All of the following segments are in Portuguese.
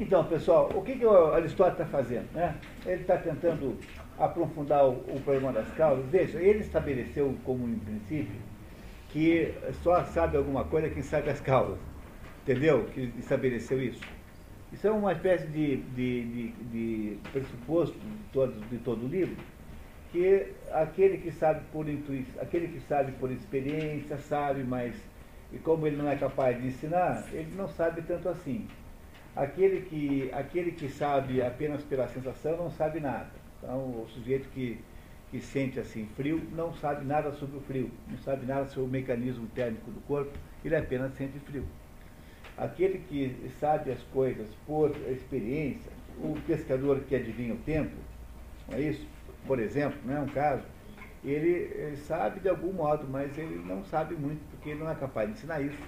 Então, pessoal, o que, que o Aristóteles está fazendo? Né? Ele está tentando aprofundar o, o, problema das causas. Veja, ele estabeleceu como um princípio que só sabe alguma coisa quem sabe as causas. Entendeu? Que estabeleceu isso. Isso é uma espécie de, de, de, de pressuposto de todo, de todo o livro, que aquele que sabe por intuição, aquele que sabe por experiência, sabe, mas e como ele não é capaz de ensinar, ele não sabe tanto assim. Aquele que, aquele que sabe apenas pela sensação não sabe nada. Então, o sujeito que, que sente assim frio não sabe nada sobre o frio, não sabe nada sobre o mecanismo térmico do corpo, ele apenas sente frio. Aquele que sabe as coisas por experiência, o pescador que adivinha o tempo, é isso? Por exemplo, não é um caso, ele, ele sabe de algum modo, mas ele não sabe muito, porque ele não é capaz de ensinar isso.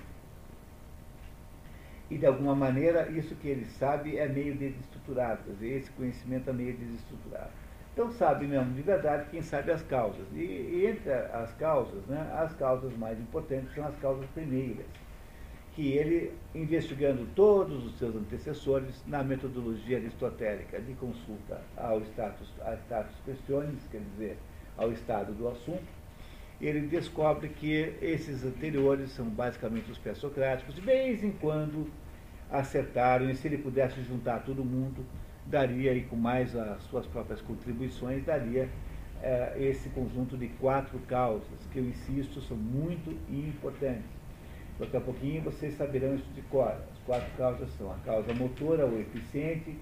E de alguma maneira, isso que ele sabe é meio desestruturado, quer dizer, esse conhecimento é meio desestruturado. Então sabe mesmo de verdade quem sabe as causas. E, e entre as causas, né, as causas mais importantes são as causas primeiras, que ele, investigando todos os seus antecessores na metodologia aristotélica de consulta ao status, a status questiones, quer dizer, ao estado do assunto, ele descobre que esses anteriores são basicamente os pré-socráticos, de vez em quando acertaram, e se ele pudesse juntar todo mundo, daria, e com mais as suas próprias contribuições, daria eh, esse conjunto de quatro causas, que eu insisto, são muito importantes. Daqui a pouquinho vocês saberão isso de cor. As quatro causas são a causa motora, o eficiente,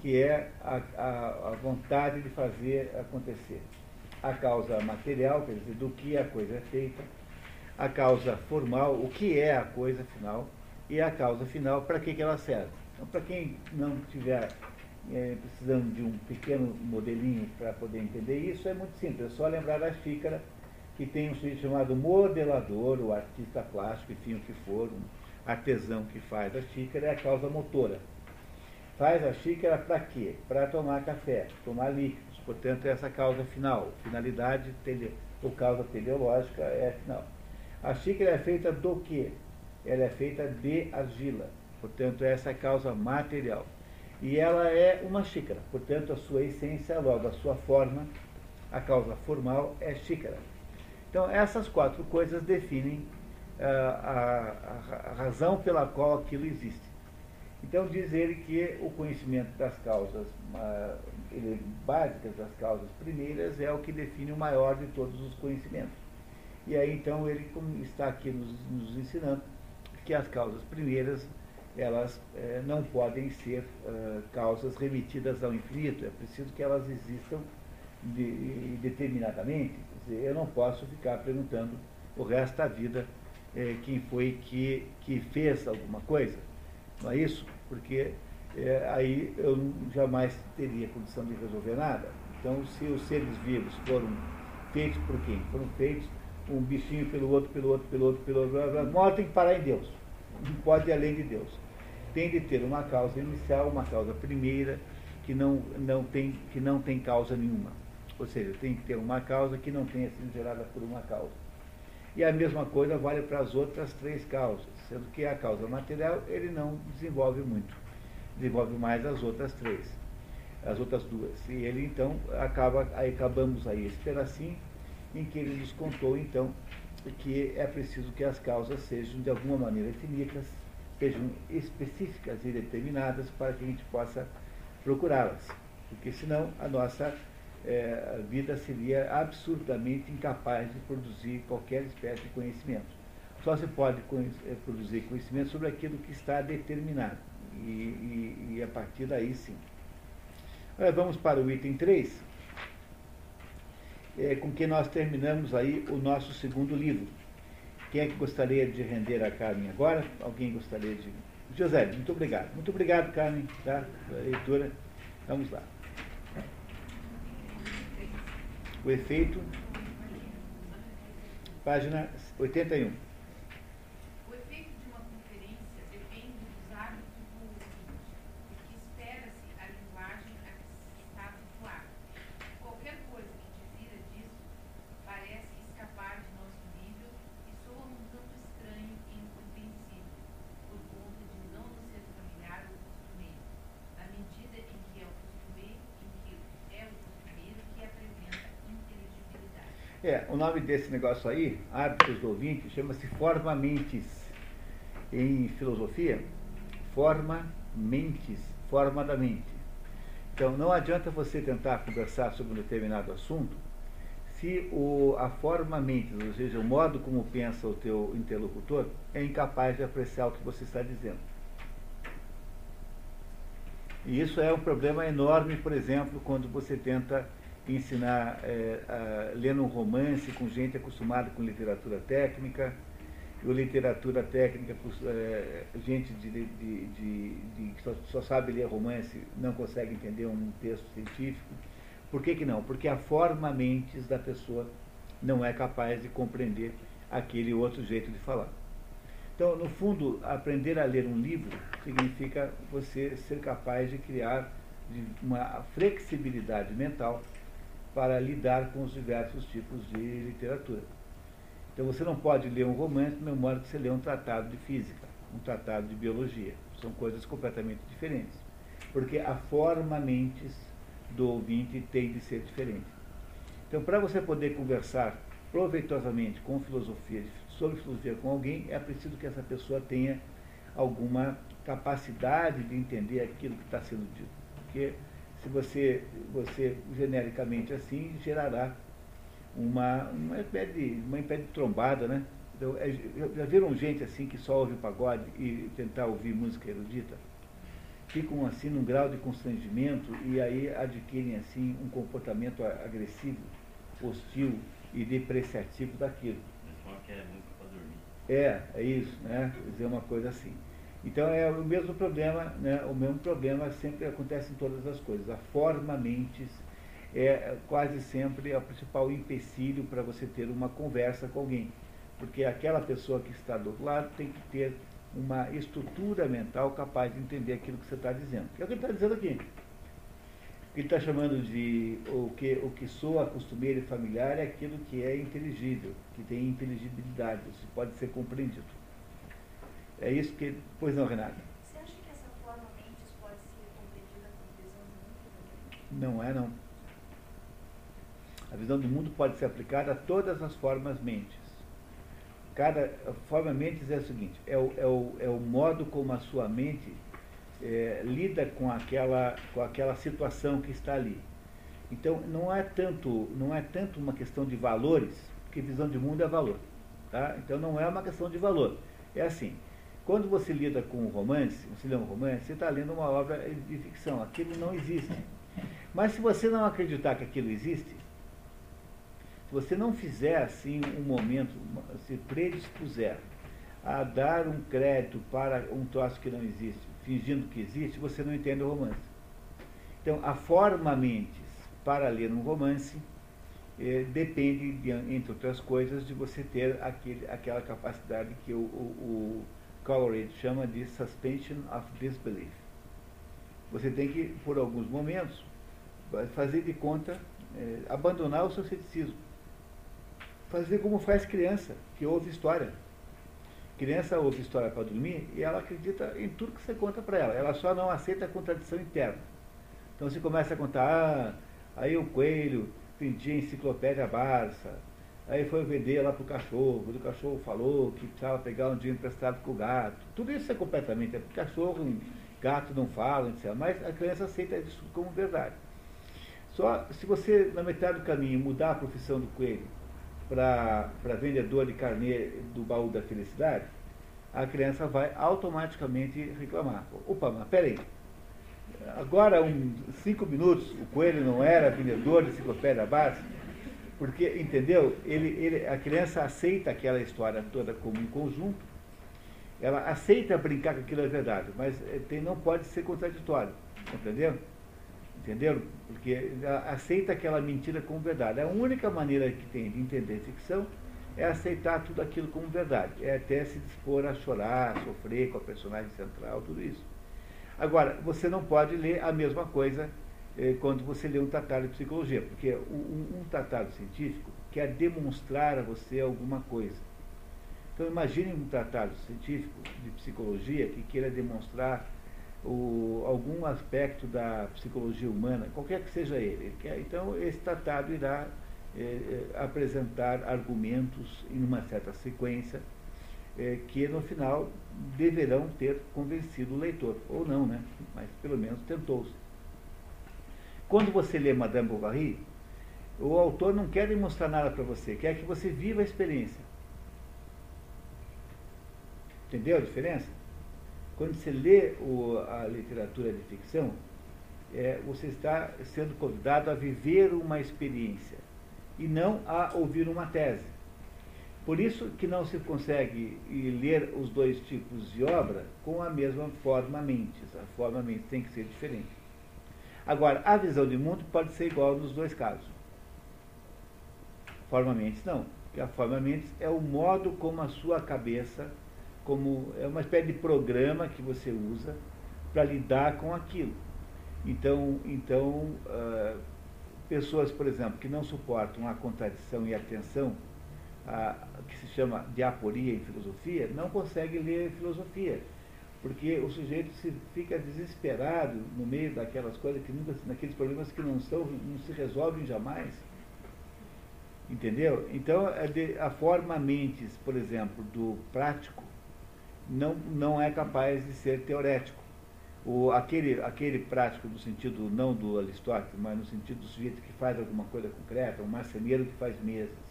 que é a, a, a vontade de fazer acontecer a causa material, quer dizer, do que a coisa é feita, a causa formal, o que é a coisa final, e a causa final, para que, que ela serve. Então, para quem não estiver é, precisando de um pequeno modelinho para poder entender isso, é muito simples, é só lembrar da xícara, que tem um sujeito chamado modelador, o artista plástico, enfim, o que for, um artesão que faz a xícara, é a causa motora. Faz a xícara para quê? Para tomar café, tomar líquido Portanto, essa causa final, finalidade tele, ou causa teleológica é final. A xícara é feita do quê? Ela é feita de argila. Portanto, essa é a causa material. E ela é uma xícara. Portanto, a sua essência, logo a sua forma, a causa formal é xícara. Então, essas quatro coisas definem uh, a, a, razão pela qual aquilo existe. Então diz ele que o conhecimento das causas ele, básicas, das causas primeiras, é o que define o maior de todos os conhecimentos. E aí então ele está aqui nos, nos ensinando que as causas primeiras elas é, não podem ser uh, causas remetidas ao infinito, é preciso que elas existam de, determinadamente. Dizer, eu não posso ficar perguntando o resto da vida é, quem foi que, que fez alguma coisa. Não é isso? Porque aí eu jamais teria condição de resolver nada. Então, se os seres vivos foram feitos por quem? Foram feitos um bichinho pelo outro, pelo outro, pelo outro, pelo outro, morte tem que parar em Deus. Não pode ir além de Deus. Tem de ter uma causa inicial, uma causa primeira, que não, não, tem, que não tem causa nenhuma. Ou seja, tem que ter uma causa que não tenha sido gerada por uma causa. E a mesma coisa vale para as outras três causas sendo que a causa material ele não desenvolve muito, desenvolve mais as outras três, as outras duas. E ele então acaba, aí acabamos aí esse pedacinho em que ele nos contou então que é preciso que as causas sejam de alguma maneira finitas, sejam específicas e determinadas para que a gente possa procurá-las, porque senão a nossa é, vida seria absurdamente incapaz de produzir qualquer espécie de conhecimento. Só se pode eh, produzir conhecimento sobre aquilo que está determinado. E, e, e a partir daí sim. Agora vamos para o item 3, é, com que nós terminamos aí o nosso segundo livro. Quem é que gostaria de render a Carmen agora? Alguém gostaria de. José, muito obrigado. Muito obrigado, Carmen, tá? pela leitura. Vamos lá. O efeito, página 81. Nome desse negócio aí, hábitos do ouvinte, chama-se forma mentes. Em filosofia, forma mentes, forma da mente. Então, não adianta você tentar conversar sobre um determinado assunto se o, a forma mente, ou seja, o modo como pensa o teu interlocutor, é incapaz de apreciar o que você está dizendo. E isso é um problema enorme, por exemplo, quando você tenta ensinar, é, a, lendo um romance com gente acostumada com literatura técnica, ou literatura técnica, é, gente de, de, de, de que só, só, sabe ler romance não consegue entender um texto científico. Por que, que não? Porque a forma mentes da pessoa não é capaz de compreender aquele outro jeito de falar. Então, no fundo, aprender a ler um livro significa você ser capaz de criar uma flexibilidade mental para lidar com os diversos tipos de literatura. Então você não pode ler um romance no mesmo modo que você lê um tratado de física, um tratado de biologia. São coisas completamente diferentes. Porque a forma mentes do ouvinte tem de ser diferente. Então, para você poder conversar proveitosamente com filosofia, sobre filosofia com alguém, é preciso que essa pessoa tenha alguma capacidade de entender aquilo que está sendo dito. Porque se você, você genericamente assim, gerará uma, uma, espécie, uma espécie de trombada, né? Então, é, já viram gente assim que só ouve pagode e tentar ouvir música erudita? Ficam assim num grau de constrangimento e aí adquirem assim um comportamento agressivo, hostil e depreciativo daquilo. É, é, é isso, né? Dizer uma coisa assim. Então é o mesmo problema, né? o mesmo problema sempre acontece em todas as coisas. A forma mentes é quase sempre o principal empecilho para você ter uma conversa com alguém. Porque aquela pessoa que está do outro lado tem que ter uma estrutura mental capaz de entender aquilo que você está dizendo. É o que ele está dizendo aqui. Ele está chamando de o que, o que soa costumeiro e familiar é aquilo que é inteligível, que tem inteligibilidade, isso pode ser compreendido. É isso que. Pois não, Renata? Você acha que essa forma mentes pode ser compreendida como visão do mundo? Não é, não. A visão do mundo pode ser aplicada a todas as formas mentes. Cada forma mentes é o seguinte: é o, é o, é o modo como a sua mente é, lida com aquela, com aquela situação que está ali. Então, não é tanto, não é tanto uma questão de valores, porque visão de mundo é valor. Tá? Então, não é uma questão de valor. É assim: quando você lida com um romance, você lê um romance, você está lendo uma obra de ficção. Aquilo não existe. Mas se você não acreditar que aquilo existe, se você não fizer assim um momento, se predispuser a dar um crédito para um troço que não existe, fingindo que existe, você não entende o romance. Então, a forma mentes para ler um romance eh, depende, de, entre outras coisas, de você ter aquele, aquela capacidade que o, o, o Coleridge chama de suspension of disbelief. Você tem que, por alguns momentos, fazer de conta, é, abandonar o seu ceticismo. Fazer como faz criança, que ouve história. Criança ouve história para dormir e ela acredita em tudo que você conta para ela. Ela só não aceita a contradição interna. Então você começa a contar, ah, aí o coelho vendia enciclopédia Barça, Aí foi vender lá para o cachorro, o cachorro falou que precisava pegar um dinheiro emprestado com o gato. Tudo isso é completamente. É cachorro, gato não falam, etc. Mas a criança aceita isso como verdade. Só se você, na metade do caminho, mudar a profissão do coelho para vendedor de carnê do baú da felicidade, a criança vai automaticamente reclamar. Opa, mas peraí. Agora, um, cinco minutos, o coelho não era vendedor de enciclopédia básica? Porque, entendeu? Ele, ele, a criança aceita aquela história toda como um conjunto, ela aceita brincar que aquilo é verdade, mas eh, tem, não pode ser contraditório, entendeu? Entenderam? Porque aceita aquela mentira como verdade. A única maneira que tem de entender ficção é aceitar tudo aquilo como verdade. É até se dispor a chorar, a sofrer com a personagem central, tudo isso. Agora, você não pode ler a mesma coisa quando você lê um tratado de psicologia, porque um, um tratado científico quer demonstrar a você alguma coisa. Então imagine um tratado científico de psicologia que queira demonstrar o, algum aspecto da psicologia humana, qualquer que seja ele. ele quer, então esse tratado irá é, apresentar argumentos em uma certa sequência é, que no final deverão ter convencido o leitor, ou não, né? mas pelo menos tentou-se. Quando você lê Madame Bovary, o autor não quer demonstrar nada para você, quer que você viva a experiência. Entendeu a diferença? Quando você lê o, a literatura de ficção, é, você está sendo convidado a viver uma experiência e não a ouvir uma tese. Por isso que não se consegue ler os dois tipos de obra com a mesma forma mente. A forma mente tem que ser diferente. Agora, a visão de mundo pode ser igual nos dois casos. Forma mente não. Porque a forma mente é o modo como a sua cabeça, como é uma espécie de programa que você usa para lidar com aquilo. Então, então uh, pessoas, por exemplo, que não suportam a contradição e a tensão, a, que se chama diaporia em filosofia, não consegue ler filosofia, porque o sujeito se fica desesperado no meio daquelas coisas que nunca, naqueles problemas que não são, não se resolvem jamais. Entendeu? Então, a forma mentes, por exemplo, do prático, não, não é capaz de ser teorético. O, aquele, aquele prático no sentido não do Aristóteles, mas no sentido do sujeito que faz alguma coisa concreta, um marceneiro que faz mesas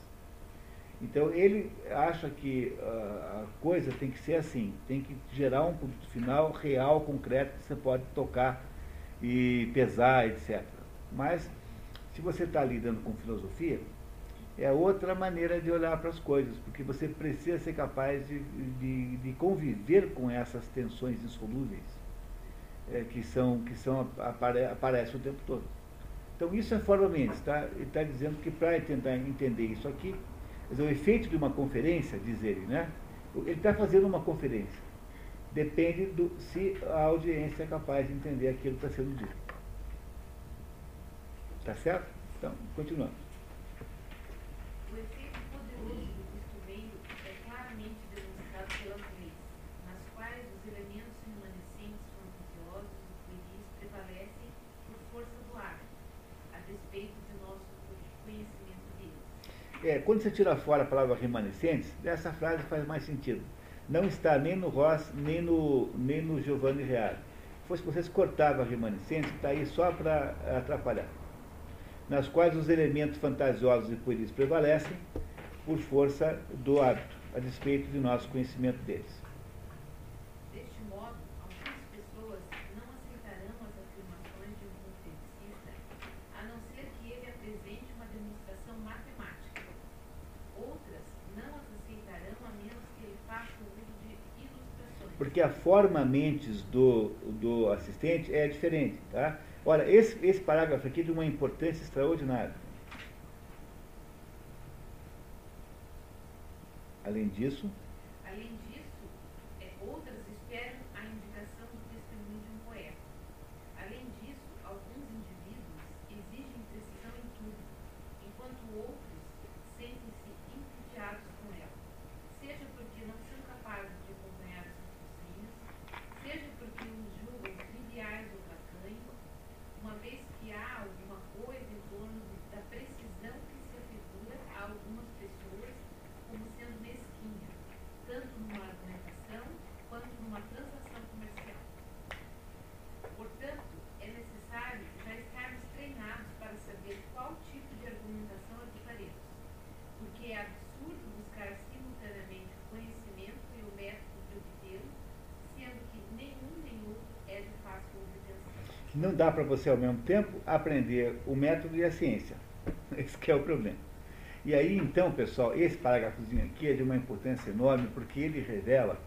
então ele acha que uh, a coisa tem que ser assim, tem que gerar um produto final real, concreto, que você pode tocar e pesar, etc. Mas se você está lidando com filosofia, é outra maneira de olhar para as coisas, porque você precisa ser capaz de, de, de conviver com essas tensões insolúveis é, que são que são apare, aparecem o tempo todo. Então isso é forma Mendes, tá? Ele está dizendo que para tentar entender isso aqui, Dizer, o efeito de uma conferência, diz ele, né? Ele está fazendo uma conferência. Depende do se a audiência é capaz de entender aquilo que está sendo dito. Tá certo? Então, continuando. O efeito poderoso do instrumento é claramente demonstrado pelas leis, nas quais os elementos remanescentes fantasiosos e pueris prevalecem por força do ar, a despeito de nosso conhecimento é, quando você tira fora a palavra remanescentes, essa frase faz mais sentido. Não está nem no Ross, nem no, nem no Giovanni Reale. Se fosse vocês cortavam a remanescentes, está aí só para atrapalhar. Nas quais os elementos fantasiosos e pueris prevalecem por força do hábito, a despeito de nosso conhecimento deles. Porque a forma mentes do, do assistente é diferente. Tá? Olha, esse, esse parágrafo aqui é de uma importância extraordinária. Além disso, dá para você ao mesmo tempo aprender o método e a ciência. Esse é o problema. E aí então, pessoal, esse parágrafozinho aqui é de uma importância enorme porque ele revela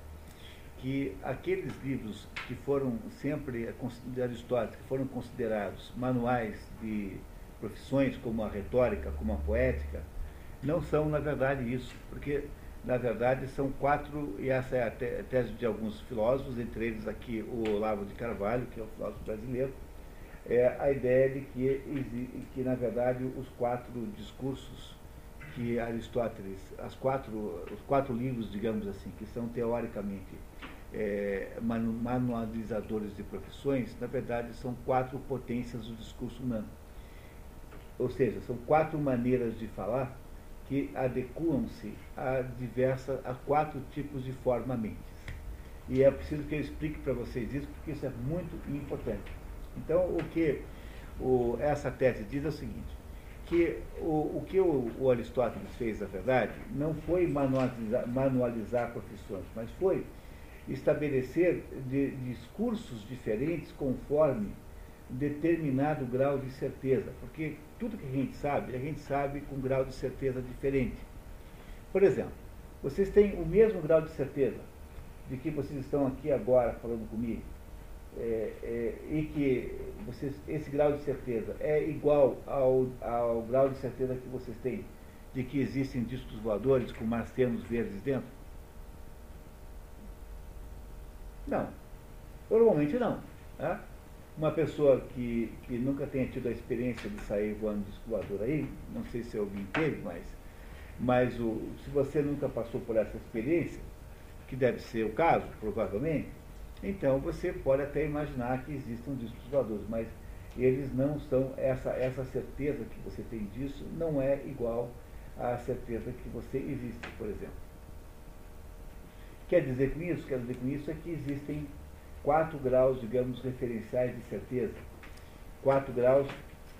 que aqueles livros que foram sempre de Aristóteles, que foram considerados manuais de profissões como a retórica, como a poética, não são na verdade isso, porque na verdade são quatro, e essa é a tese de alguns filósofos, entre eles aqui o Olavo de Carvalho, que é o filósofo brasileiro, é a ideia de que, que na verdade, os quatro discursos que Aristóteles, as quatro, os quatro livros, digamos assim, que são teoricamente é, manualizadores de profissões, na verdade são quatro potências do discurso humano. ou seja, são quatro maneiras de falar que adequam-se a diversas, a quatro tipos de forma-mentes. E é preciso que eu explique para vocês isso, porque isso é muito importante. Então, o que o, essa tese diz é o seguinte, que o, o que o, o, Aristóteles fez, na verdade, não foi manualizar, manualizar profissões, mas foi estabelecer de, discursos diferentes conforme determinado grau de certeza, porque tudo que a gente sabe, a gente sabe com grau de certeza diferente. Por exemplo, vocês têm o mesmo grau de certeza de que vocês estão aqui agora falando comigo, é, é, e que vocês, esse grau de certeza é igual ao, ao grau de certeza que vocês têm de que existem discos voadores com marcianos verdes dentro? Não. Normalmente não. Tá? Uma pessoa que, que nunca tenha tido a experiência de sair voando disco voador aí, não sei se alguém teve, mas, mas o, se você nunca passou por essa experiência, que deve ser o caso, provavelmente, então você pode até imaginar que existam discos voadores, mas eles não são, essa, essa certeza que você tem disso não é igual à certeza que você existe, por exemplo. Quer dizer com isso? Quer dizer com isso é que existem quatro graus, digamos, referenciais de certeza. Quatro graus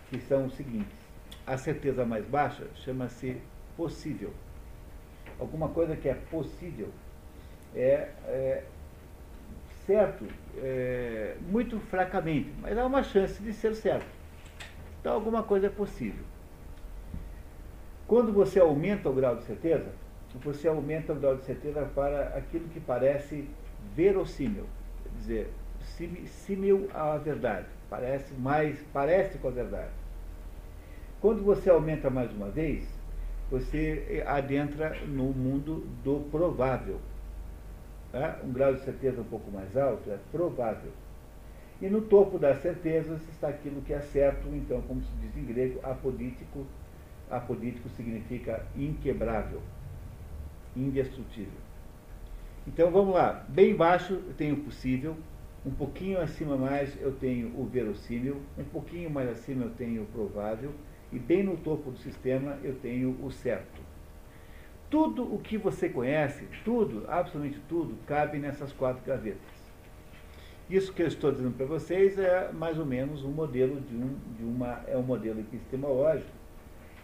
que são os seguintes. A certeza mais baixa chama-se possível. Alguma coisa que é possível é, é certo é, muito fracamente, mas há uma chance de ser certo. Então alguma coisa é possível. Quando você aumenta o grau de certeza, você aumenta o grau de certeza para aquilo que parece verossímil, quer dizer, símil à verdade, parece mais, parece com a verdade. Quando você aumenta mais uma vez, você adentra no mundo do provável. Tá? Um grau de certeza um pouco mais alto é provável. E no topo das certezas está aquilo que é certo, então, como se diz em grego, apodítico. Apodítico significa inquebrável, indestrutível. Então vamos lá, bem baixo eu tenho o possível, um pouquinho acima mais eu tenho o verossímil, um pouquinho mais acima eu tenho o provável, e bem no topo do sistema eu tenho o certo. Tudo o que você conhece, tudo, absolutamente tudo, cabe nessas quatro gavetas. Isso que eu estou dizendo para vocês é mais ou menos um modelo de, um, de uma, é um modelo epistemológico,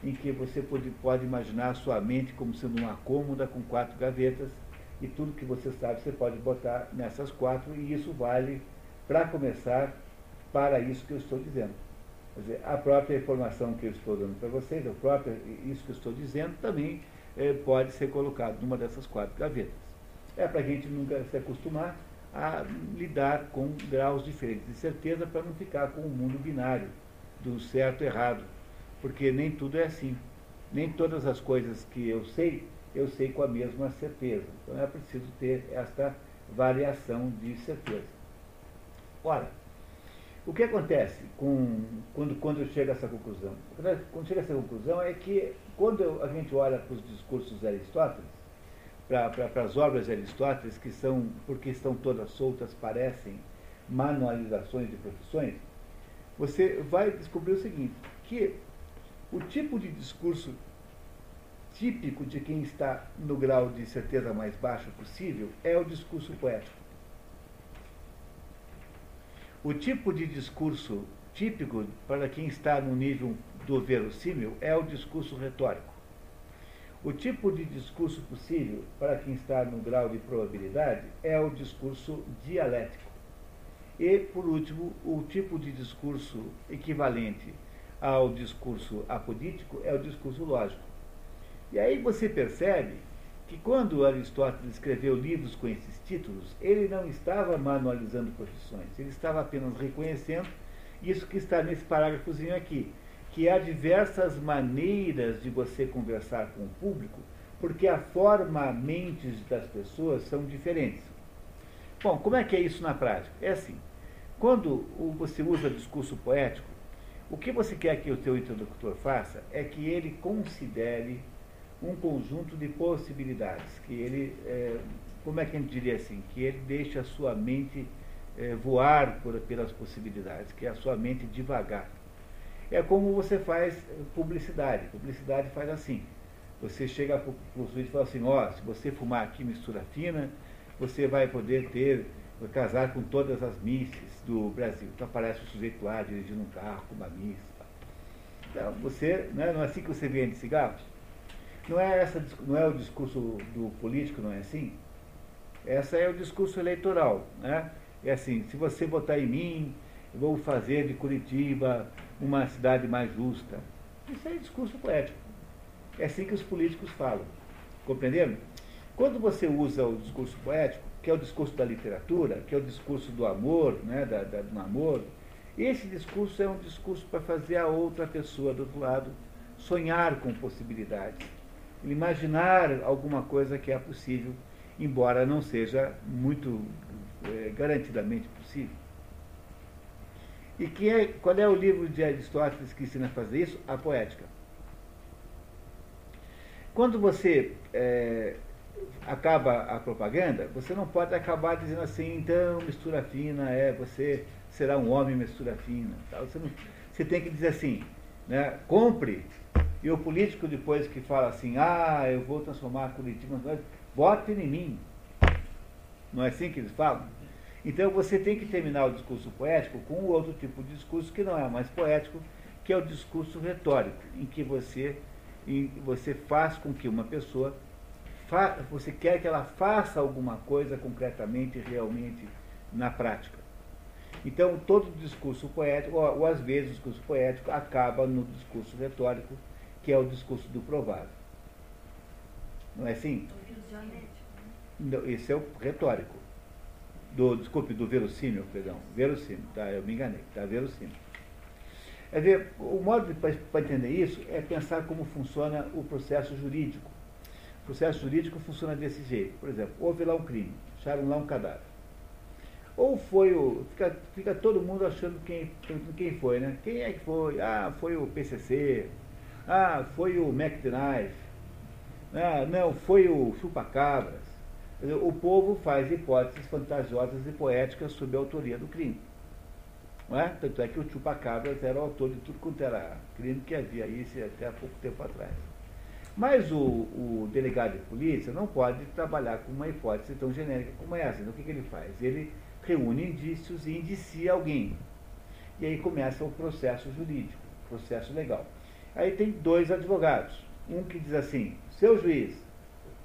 em que você pode, pode imaginar a sua mente como sendo uma cômoda com quatro gavetas, e tudo que você sabe você pode botar nessas quatro, e isso vale, para começar, para isso que eu estou dizendo. Quer dizer, a própria informação que eu estou dando para vocês, a própria, isso que eu estou dizendo, também é, pode ser colocado numa dessas quatro gavetas. É para a gente nunca se acostumar a lidar com graus diferentes de certeza para não ficar com o um mundo binário do certo e errado, porque nem tudo é assim. Nem todas as coisas que eu sei, eu sei com a mesma certeza. Então é preciso ter esta variação de certeza. Ora, o que acontece com, quando, quando chega a essa conclusão? Quando chega a essa conclusão é que quando a gente olha para os discursos de Aristóteles, para, as obras de Aristóteles, que são, porque estão todas soltas, parecem manualizações de profissões, você vai descobrir o seguinte, que o tipo de discurso típico de quem está no grau de certeza mais baixo possível é o discurso poético. O tipo de discurso típico para quem está no nível do verossímil é o discurso retórico. O tipo de discurso possível para quem está no grau de probabilidade é o discurso dialético. E, por último, o tipo de discurso equivalente ao discurso apodítico é o discurso lógico. E aí você percebe que quando Aristóteles escreveu livros com esses títulos, ele não estava manualizando profissões, ele estava apenas reconhecendo isso que está nesse parágrafozinho aqui, que há diversas maneiras de você conversar com o público, porque a forma mentes das pessoas são diferentes. Bom, como é que é isso na prática? É assim, quando você usa discurso poético, o que você quer que o seu interlocutor faça é que ele considere um conjunto de possibilidades, que ele, é, como é que a gente diria assim, que ele deixe a sua mente é, voar por, pelas possibilidades, que a sua mente devagar. É como você faz publicidade. Publicidade faz assim. Você chega para o sujeito e fala assim, ó, oh, se você fumar aqui mistura fina, você vai poder ter, casar com todas as misses do Brasil. Então aparece o sujeito lá dirigindo um carro com uma miss. Então, você, não é, não é assim que você vende cigarros? Não é, essa, não é o discurso do político, não é assim? Essa é o discurso eleitoral. Né? É assim, se você votar em mim, eu vou fazer de Curitiba uma cidade mais justa. Isso é discurso poético. É assim que os políticos falam. Compreenderam? Quando você usa o discurso poético, que é o discurso da literatura, que é o discurso do amor, né, da, da, do namoro, esse discurso é um discurso para fazer a outra pessoa do outro lado sonhar com possibilidades, imaginar alguma coisa que é possível embora não seja muito é, garantidamente possível. E que é, qual é o livro de Aristóteles que ensina a fazer isso? A poética. Quando você é, acaba a propaganda, você não pode acabar dizendo assim, então mistura fina é, você será um homem mistura fina. Tal. Você, não, você tem que dizer assim, né, compre. E o político depois que fala assim, ah, eu vou transformar Curitiba, vote em mim. Não é assim que eles falam? Então você tem que terminar o discurso poético com um outro tipo de discurso que não é mais poético, que é o discurso retórico, em que você, em, você faz com que uma pessoa, fa, você quer que ela faça alguma coisa concretamente, realmente, na prática. Então todo discurso poético, ou, ou às vezes o discurso poético, acaba no discurso retórico, que é o discurso do provável. Não é assim? Esse é o retórico. Do, desculpe, do verossímil, perdão. Verossímil, tá? Eu me enganei, tá? Verossímil. É ver, o modo para entender isso é pensar como funciona o processo jurídico. O processo jurídico funciona desse jeito. Por exemplo, houve lá um crime, acharam lá um cadáver. Ou foi o. Fica, fica todo mundo achando quem, quem foi, né? Quem é que foi? Ah, foi o PCC. Ah, foi o McDnife. Ah, não, foi o Chupacabras o povo faz hipóteses fantasiosas e poéticas sobre a autoria do crime. Não é? Tanto é que o Chupacabras era o autor de tudo quanto era crime que havia aí até há pouco tempo atrás. Mas o, o, delegado de polícia não pode trabalhar com uma hipótese tão genérica como essa. Então o que, que ele faz? Ele reúne indícios e indicia alguém. E aí começa o processo jurídico, processo legal. Aí tem dois advogados. Um que diz assim, seu juiz,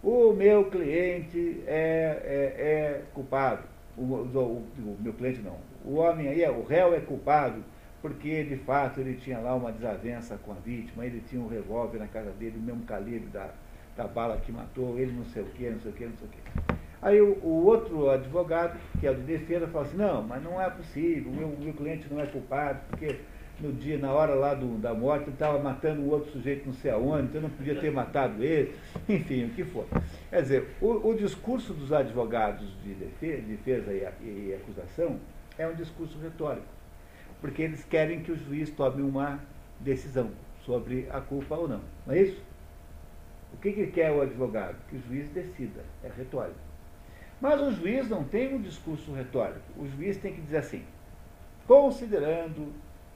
o meu cliente é, é, é culpado. O, o, o, meu cliente não. O homem aí, o réu é culpado porque de fato ele tinha lá uma desavença com a vítima, ele tinha um revólver na casa dele, o mesmo calibre da, da bala que matou, ele não sei o que, não sei o que, não sei o que. Aí o, o, outro advogado, que é o de defesa, fala assim, não, mas não é possível, o meu, meu cliente não é culpado, porque no dia, na hora lá do, da morte, ele estava matando o outro sujeito não sei aonde, então não podia ter matado ele, enfim, o que for. Quer dizer, o, o discurso dos advogados de defesa, defesa e, e, acusação é um discurso retórico, porque eles querem que o juiz tome uma decisão sobre a culpa ou não, não é isso? O que, que quer o advogado? Que o juiz decida, é retórico. Mas o juiz não tem um discurso retórico, o juiz tem que dizer assim, considerando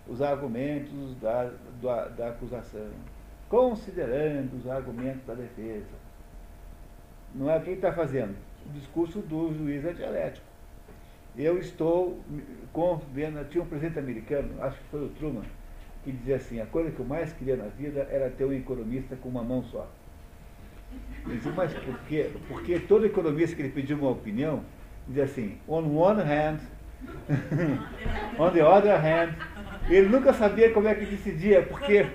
os argumentos da, da, da acusação, considerando os argumentos da defesa. Não é o que ele está fazendo? O discurso do juiz é dialético. Eu estou vendo, tinha um presidente americano, acho que foi o Truman, que dizia assim, a coisa que eu mais queria na vida era ter um economista com uma mão só. Ele dizia, mas por quê? Porque todo economista que ele pediu uma opinião, dizia assim, on one hand, on the other hand, ele nunca sabia como é que decidia, porque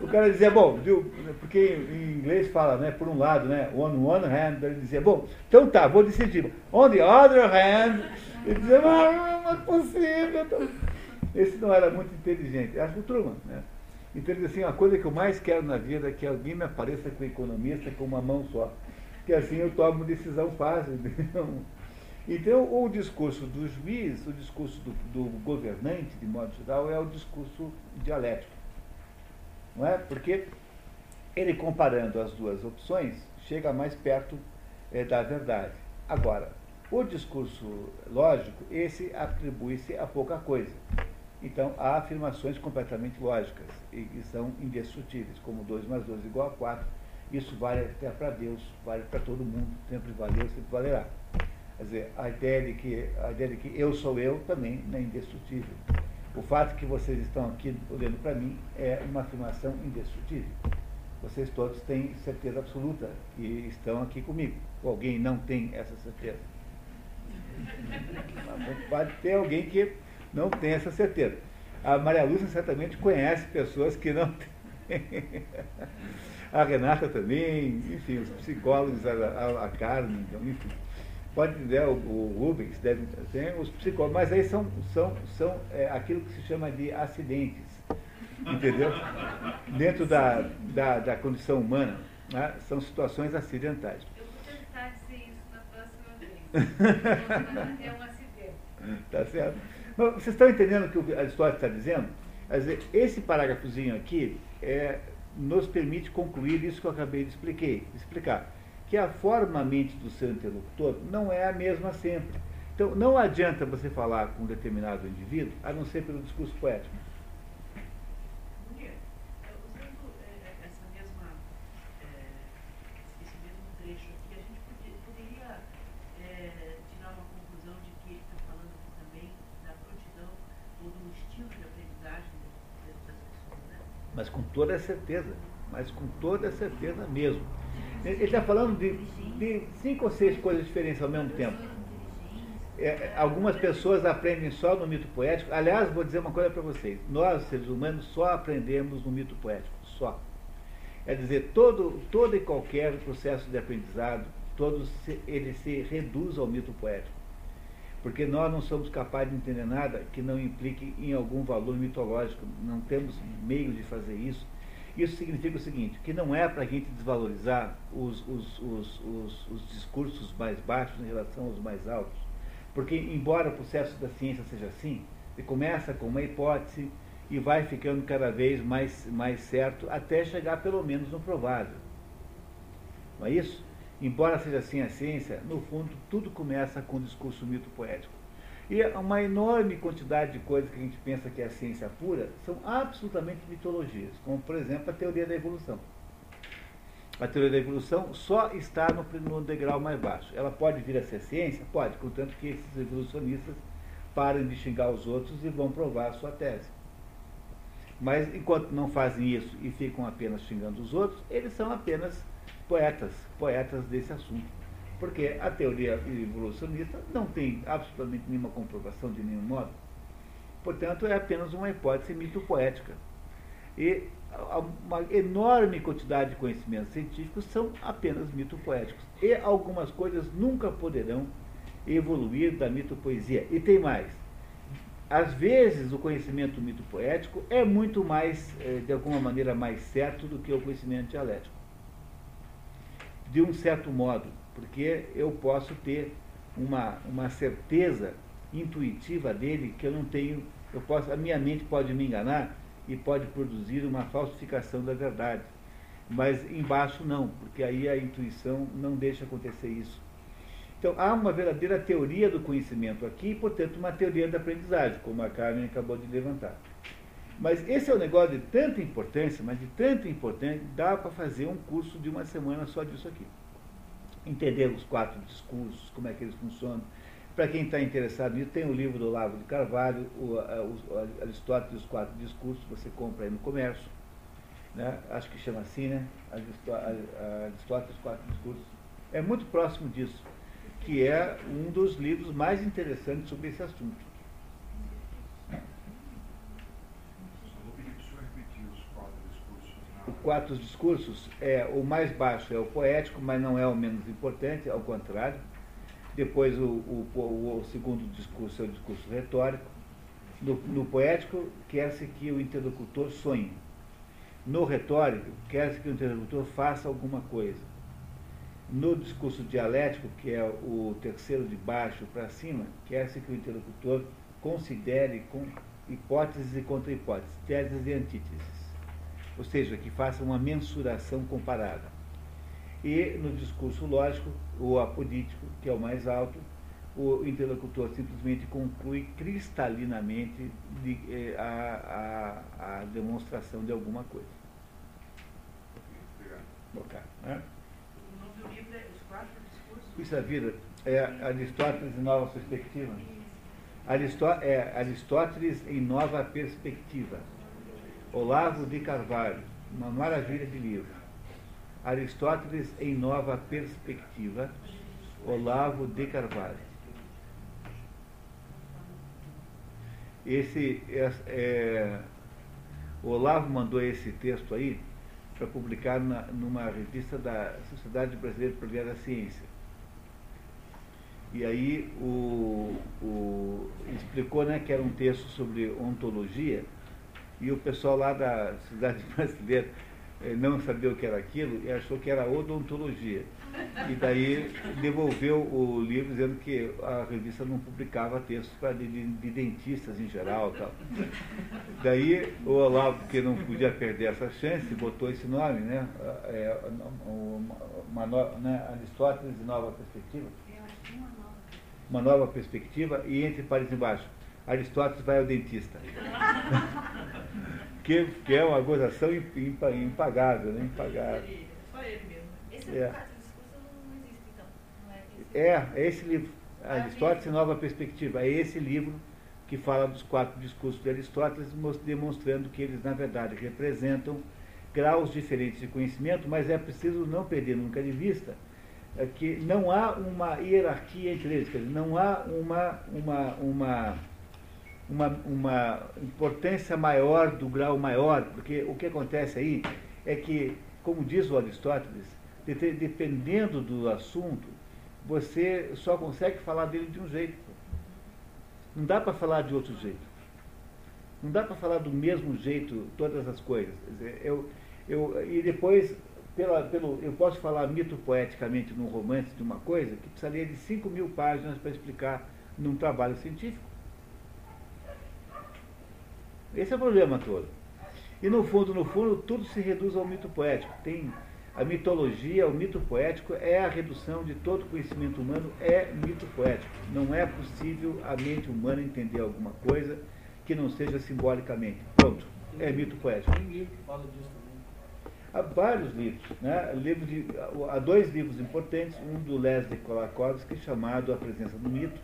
o cara dizia, bom, viu, porque em inglês fala, né, por um lado, né, on one hand, ele dizia, bom, então tá, vou decidir. On the other hand, ele dizia, não, não é possível. Então, esse não era muito inteligente, acho que o Truman, né? Então ele dizia assim, a coisa que eu mais quero na vida é que alguém me apareça com economista com uma mão só. Que assim eu tomo decisão fácil. Então, o discurso do juiz, o discurso do, do governante, de modo geral, é o discurso dialético. Não é? Porque ele, comparando as duas opções, chega mais perto é, da verdade. Agora, o discurso lógico, esse atribui-se a pouca coisa. Então, há afirmações completamente lógicas e que são indestrutíveis, como 2 mais 2 igual a 4. Isso vale até para Deus, vale para todo mundo, sempre valeu, sempre valerá. Quer dizer, a ideia, de que, a ideia de que eu sou eu também é indestrutível. O fato que vocês estão aqui olhando para mim é uma afirmação indestrutível. Vocês todos têm certeza absoluta que estão aqui comigo. Ou alguém não tem essa certeza? Pode ter alguém que não tem essa certeza. A Maria Lúcia certamente conhece pessoas que não têm. A Renata também, enfim, os psicólogos, a, a, a Carmen, então, enfim. Pode né, o, o Rubens deve ter os psicólogos, mas aí são, são, são é, aquilo que se chama de acidentes. Entendeu? Dentro da, da, da condição humana, né, são situações acidentais. Eu vou tentar dizer isso na próxima vez. É um acidente. Tá certo? Vocês estão entendendo o que a história está dizendo? Dizer, esse parágrafozinho aqui é, nos permite concluir isso que eu acabei de expliquei, explicar. Que a forma mente do seu interlocutor não é a mesma sempre. Então, não adianta você falar com um determinado indivíduo, a não ser pelo discurso poético. mas com toda certeza, mas com toda certeza mesmo. Ele está falando de, de, cinco ou seis coisas diferentes ao mesmo tempo. É, algumas pessoas aprendem só no mito poético. Aliás, vou dizer uma coisa para vocês: nós, seres humanos, só aprendemos no mito poético, só. Quer dizer, todo, todo e qualquer processo de aprendizado, todo se, ele se reduz ao mito poético. Porque nós não somos capazes de entender nada que não implique em algum valor mitológico, não temos meio de fazer isso. Isso significa o seguinte, que não é para a gente desvalorizar os, os, os, os, os discursos mais baixos em relação aos mais altos. Porque, embora o processo da ciência seja assim, ele começa com uma hipótese e vai ficando cada vez mais, mais certo até chegar pelo menos no provável. Não é isso? Embora seja assim a ciência, no fundo tudo começa com o discurso mito poético. E uma enorme quantidade de coisas que a gente pensa que é ciência pura são absolutamente mitologias, como por exemplo a teoria da evolução. A teoria da evolução só está no, no degrau mais baixo. Ela pode vir a ser ciência? Pode, contanto que esses evolucionistas parem de xingar os outros e vão provar a sua tese. Mas enquanto não fazem isso e ficam apenas xingando os outros, eles são apenas poetas, poetas desse assunto. Porque a teoria evolucionista não tem absolutamente nenhuma comprovação de nenhum modo. Portanto, é apenas uma hipótese mito-poética. E uma enorme quantidade de conhecimentos científicos são apenas mito-poéticos. E algumas coisas nunca poderão evoluir da mito-poesia. E tem mais. Às vezes, o conhecimento mito-poético é muito mais, eh, de alguma maneira, mais certo do que o conhecimento dialético de um certo modo, porque eu posso ter uma, uma certeza intuitiva dele que eu não tenho, eu posso, a minha mente pode me enganar e pode produzir uma falsificação da verdade. Mas embaixo não, porque aí a intuição não deixa acontecer isso. Então há uma verdadeira teoria do conhecimento aqui, e, portanto, uma teoria da aprendizagem, como a Carmen acabou de levantar. Mas esse é um negócio de tanta importância, mas de tanta importância, dá para fazer um curso de uma semana só disso aqui. Entender os quatro discursos, como é que eles funcionam. Para quem está interessado nisso, tem o livro do Lavo de Carvalho, o, o Aristóteles, os quatro discursos, você compra aí no comércio. Né? Acho que chama assim, né? Aristóteles, os quatro discursos. É muito próximo disso, que é um dos livros mais interessantes sobre esse assunto. Quatro discursos, é, o mais baixo é o poético, mas não é o menos importante, ao contrário. Depois o, o, o segundo discurso é o discurso retórico. No, no poético, quer-se que o interlocutor sonhe. No retórico, quer-se que o interlocutor faça alguma coisa. No discurso dialético, que é o terceiro de baixo para cima, quer-se que o interlocutor considere com hipóteses e contra-hipóteses, teses e antíteses ou seja, que faça uma mensuração comparada. E no discurso lógico, ou apodítico, que é o mais alto, o interlocutor simplesmente conclui cristalinamente de, eh, a, a, a, demonstração de alguma coisa. Obrigado. né? O nome do livro é Os Quatro Discursos. Isso é vida. É Aristóteles em Nova Perspectiva. Aristó é Aristóteles em Nova Perspectiva. Olavo de Carvalho. Uma maravilha de livro. Aristóteles em Nova Perspectiva. Olavo de Carvalho. Esse é, é, o Olavo mandou esse texto aí para publicar na, numa revista da Sociedade Brasileira de Progresso da Ciência. E aí o, o, explicou né, que era um texto sobre ontologia, e o pessoal lá da Sociedade Brasileira eh, não sabia o que era aquilo e achou que era odontologia. E daí devolveu o livro dizendo que a revista não publicava textos para de, de, dentistas em geral tal. Daí o Olavo, que não podia perder essa chance, botou esse nome, né? É, uma, uma, uma, né? Aristóteles de Nova Perspectiva. Uma nova perspectiva, e entre parênteses embaixo, Aristóteles vai ao dentista. que, que é uma gozação impagável, né? Impagável. Só ele mesmo. Esse É. é. não existe, então. É. É, é esse livro, Aristóteles e Nova Perspectiva. É esse livro que fala dos quatro discursos de Aristóteles, demonstrando que eles, na verdade, representam graus diferentes de conhecimento, mas é preciso não perder nunca de vista é que não há uma hierarquia entre eles, não há uma, uma, uma, uma, uma importância maior do grau maior, porque o que acontece aí é que, como diz o Aristóteles, de- dependendo do assunto, você só consegue falar dele de um jeito. Não dá para falar de outro jeito. Não dá para falar do mesmo jeito todas as coisas. Eu, eu, e depois, pela, pelo, eu posso falar mito poeticamente num romance de uma coisa que precisaria de 5 mil páginas para explicar num trabalho científico. Esse é o problema todo. E no fundo, no fundo, tudo se reduz ao mito poético. Tem a mitologia, o mito poético é a redução de todo conhecimento humano, é mito poético. Não é possível a mente humana entender alguma coisa que não seja simbolicamente. Pronto, é mito poético. Tem livro que fala disso também. Há vários livros, né? Livro de, há dois livros importantes, um do Leslie Kolakowski chamado A Presença do Mito,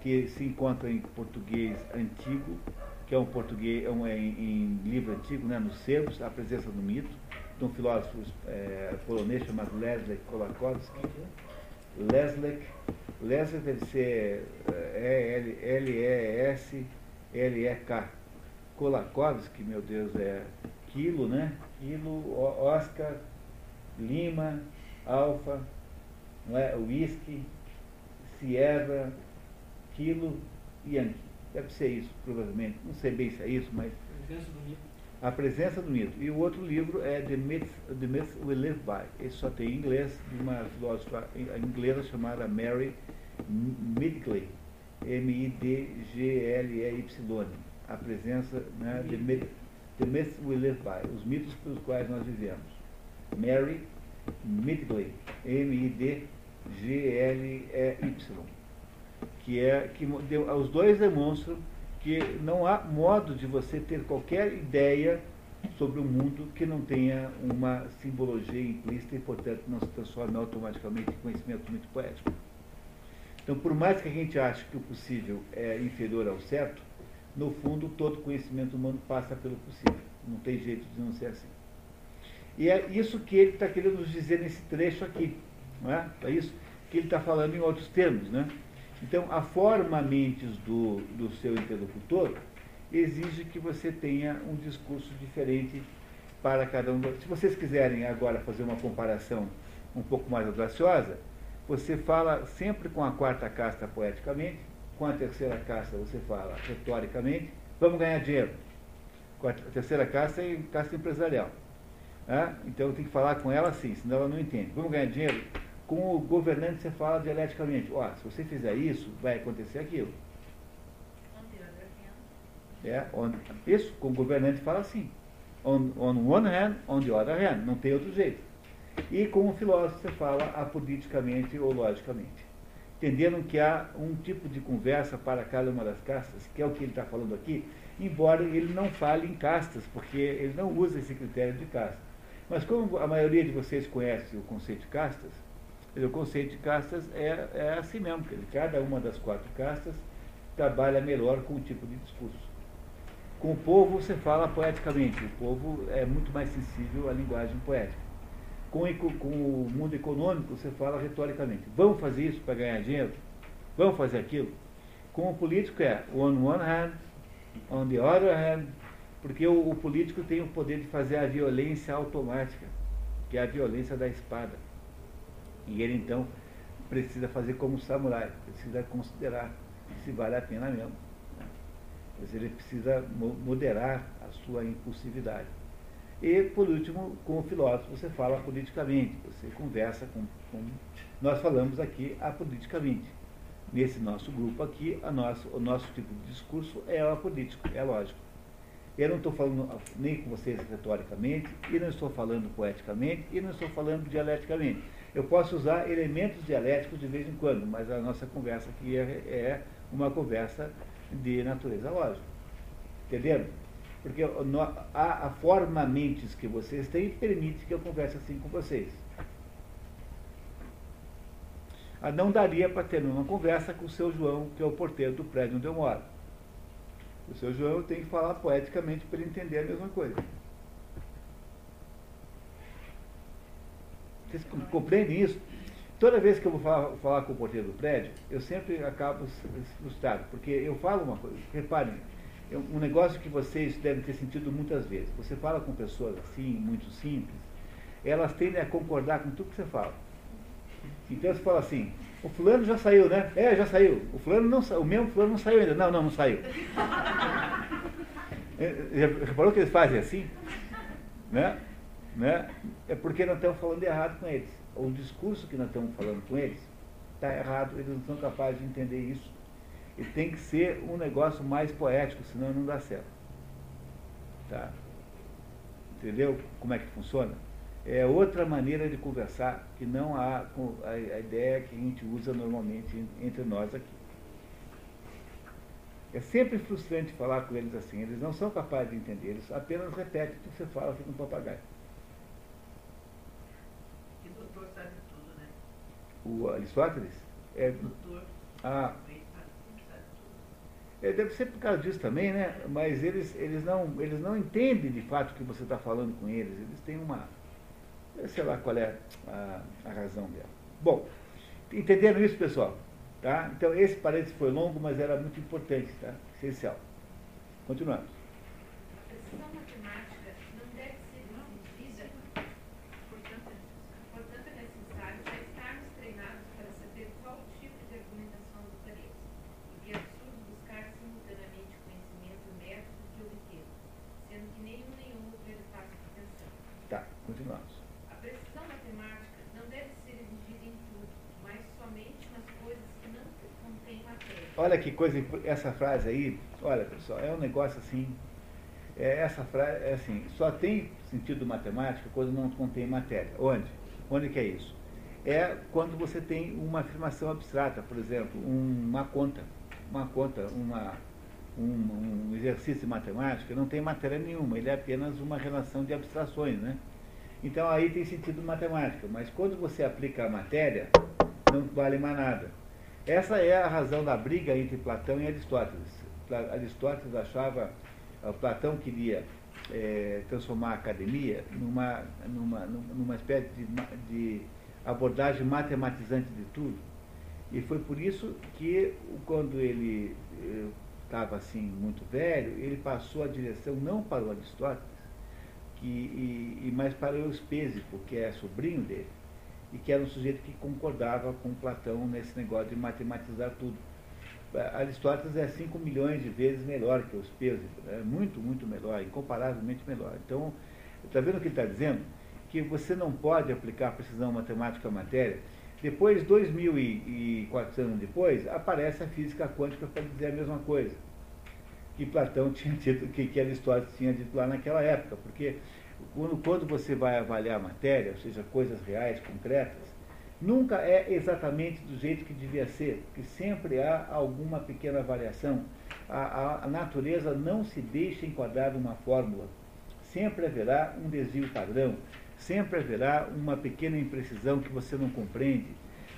que se encontra em português antigo, que é um português, é um, é em, livro antigo, né? Nos sebos, A Presença do Mito, de um filósofo é, polonês chamado Leslie Kolakowski. Leslie, Leslie deve ser é, L-E-S-L-E-K. Kolakowski, meu Deus, é Kilo, né? Kilo, O- Oscar, Lima, Alfa, não é? Whisky, Sierra, Kilo, Yankee. Deve ser isso, provavelmente. Não sei bem se é isso, mas Presença do mito. a presença do mito. E o outro livro é The Myth, The Myth We Live By. Esse só tem em inglês, de uma filósofa inglesa chamada Mary Midgley. M-I-D-G-L-E-Y. A presença, né, The, Myth, The Myth We Live By. Os mitos pelos quais nós vivemos. Mary Midgley. M-I-D-G-L-E-Y. Que é, que os dois demonstram que não há modo de você ter qualquer ideia sobre o mundo que não tenha uma simbologia implícita e, portanto, não se transforme automaticamente em conhecimento muito poético. Então, por mais que a gente ache que o possível é inferior ao certo, no fundo, todo conhecimento humano passa pelo possível. Não tem jeito de não ser assim. E é isso que ele está querendo nos dizer nesse trecho aqui. Não é? é isso que ele está falando em outros termos. Né? Então, a forma mentes do, do seu interlocutor exige que você tenha um discurso diferente para cada um. Se vocês quiserem agora fazer uma comparação um pouco mais audaciosa, você fala sempre com a quarta casta poeticamente, com a terceira casta você fala retoricamente, vamos ganhar dinheiro. Com a terceira casta é casta empresarial. né? Então tem que falar com ela assim, senão ela não entende. Vamos ganhar dinheiro? Com o governante você fala dialeticamente, ó, se você fizer isso, vai acontecer aquilo. É, on, isso, com o governante fala assim. On, on one hand, on the other hand. Não tem outro jeito. E com o filósofo você fala apoliticamente ou logicamente. entenderam que há um tipo de conversa para cada uma das castas, que é o que ele está falando aqui, embora ele não fale em castas, porque ele não usa esse critério de casta. Mas como a maioria de vocês conhece o conceito de castas, o conceito de castas é, é assim mesmo, quer dizer, cada uma das quatro castas trabalha melhor com um tipo de discurso. Com o povo você fala poeticamente, o povo é muito mais sensível à linguagem poética. Com, com o mundo econômico você fala retoricamente. Vamos fazer isso para ganhar dinheiro? Vamos fazer aquilo? Com o político é on one hand, on the other hand, porque o, o político tem o poder de fazer a violência automática, que é a violência da espada. E ele então precisa fazer como samurai, precisa considerar se vale a pena mesmo. Né? Mas ele precisa moderar a sua impulsividade. E, por último, com o filósofo você fala politicamente, você conversa com. com nós falamos aqui apoliticamente. Nesse nosso grupo aqui, nosso, o nosso tipo de discurso é apolítico, é lógico. Eu não estou falando nem com vocês retoricamente, e não estou falando poeticamente, e não estou falando dialeticamente. Eu posso usar elementos dialéticos de vez em quando, mas a nossa conversa aqui é, é uma conversa de natureza lógica. Entenderam? Porque a, a forma mentes que vocês têm permite que eu converse assim com vocês. Ah, não daria para ter uma conversa com o seu João, que é o porteiro do prédio onde eu moro. O seu João tem que falar poeticamente para ele entender a mesma coisa. Vocês compreendem isso? Toda vez que eu vou falar, falar, com o porteiro do prédio, eu sempre acabo frustrado, porque eu falo uma coisa, reparem, um negócio que vocês devem ter sentido muitas vezes. Você fala com pessoas assim, muito simples, elas tendem a concordar com tudo que você fala. Então você fala assim, o fulano já saiu, né? É, já saiu. O fulano não o mesmo fulano não saiu ainda. Não, não, não saiu. É, já reparou que eles fazem assim? Né? Né? É porque nós estamos falando errado com eles. O discurso que nós estamos falando com eles está errado, eles não são capazes de entender isso. E tem que ser um negócio mais poético, senão não dá certo. Tá? Entendeu como é que funciona? É outra maneira de conversar que não há a, ideia que a gente usa normalmente entre nós aqui. É sempre frustrante falar com eles assim, eles não são capazes de entender, eles apenas repetem o que você fala, fica um papagaio. E o doutor sabe tudo, né? O Aristóteles? É, o doutor. Ah, é, deve ser por causa disso também, né? Mas eles, eles, não, eles não entendem de fato o que você está falando com eles. Eles têm uma. sei lá qual é a, a razão dela. Bom, entenderam isso, pessoal? Tá? Então, esse parênteses foi longo, mas era muito importante, tá? Essencial. Continuamos. Coisa, essa frase aí, olha pessoal, é um negócio assim, é, essa frase é assim, só tem sentido matemático quando não contém matéria. Onde? Onde que é isso? É quando você tem uma afirmação abstrata, por exemplo, uma conta, uma conta, uma, um, um exercício matemático, não tem matéria nenhuma, ele é apenas uma relação de abstrações, né? Então aí tem sentido matemático, mas quando você aplica a matéria, não vale mais nada. Essa é a razão da briga entre Platão e Aristóteles. Aristóteles achava, Platão queria é, transformar a academia numa, numa, numa espécie de, de abordagem matematizante de tudo. E foi por isso que, quando ele estava assim muito velho, ele passou a direção não para o Aristóteles, que, e, e mais para o Euspésico, que é sobrinho dele e que era um sujeito que concordava com Platão nesse negócio de matematizar tudo. Aristóteles é 5 milhões de vezes melhor que os pesos, é muito, muito melhor, incomparavelmente melhor. Então, está vendo o que ele está dizendo? Que você não pode aplicar precisão matemática à matéria. Depois, 2.400 anos depois, aparece a física quântica para dizer a mesma coisa que Platão tinha dito, que, que Aristóteles tinha dito lá naquela época, porque quando, você vai avaliar a matéria, ou seja, coisas reais, concretas, Nunca é exatamente do jeito que devia ser, que sempre há alguma pequena variação. A, a, a natureza não se deixa enquadrar numa fórmula. Sempre haverá um desvio padrão, sempre haverá uma pequena imprecisão que você não compreende.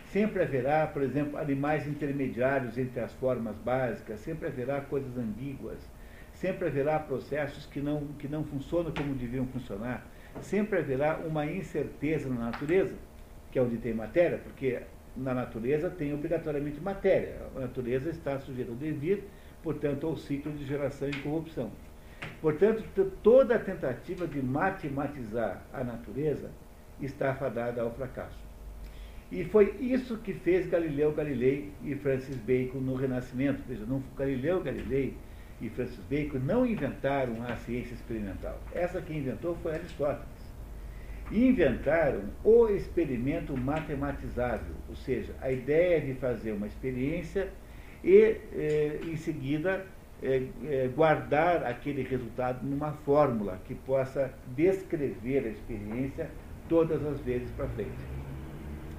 Sempre haverá, por exemplo, animais intermediários entre as formas básicas, sempre haverá coisas ambíguas, sempre haverá processos que não, que não funcionam como deviam funcionar, sempre haverá uma incerteza na natureza que é onde tem matéria, porque na natureza tem obrigatoriamente matéria. A natureza está sujeita ao devir, portanto, ao ciclo de geração e corrupção. Portanto, toda a tentativa de matematizar a natureza está fadada ao fracasso. E foi isso que fez Galileu Galilei e Francis Bacon no Renascimento. Veja, não, Galileu Galilei e Francis Bacon não inventaram a ciência experimental. Essa que inventou foi Aristóteles inventaram o experimento matematizável, ou seja, a ideia de fazer uma experiência e, eh, em seguida, eh, eh, guardar aquele resultado numa fórmula que possa descrever a experiência todas as vezes para frente.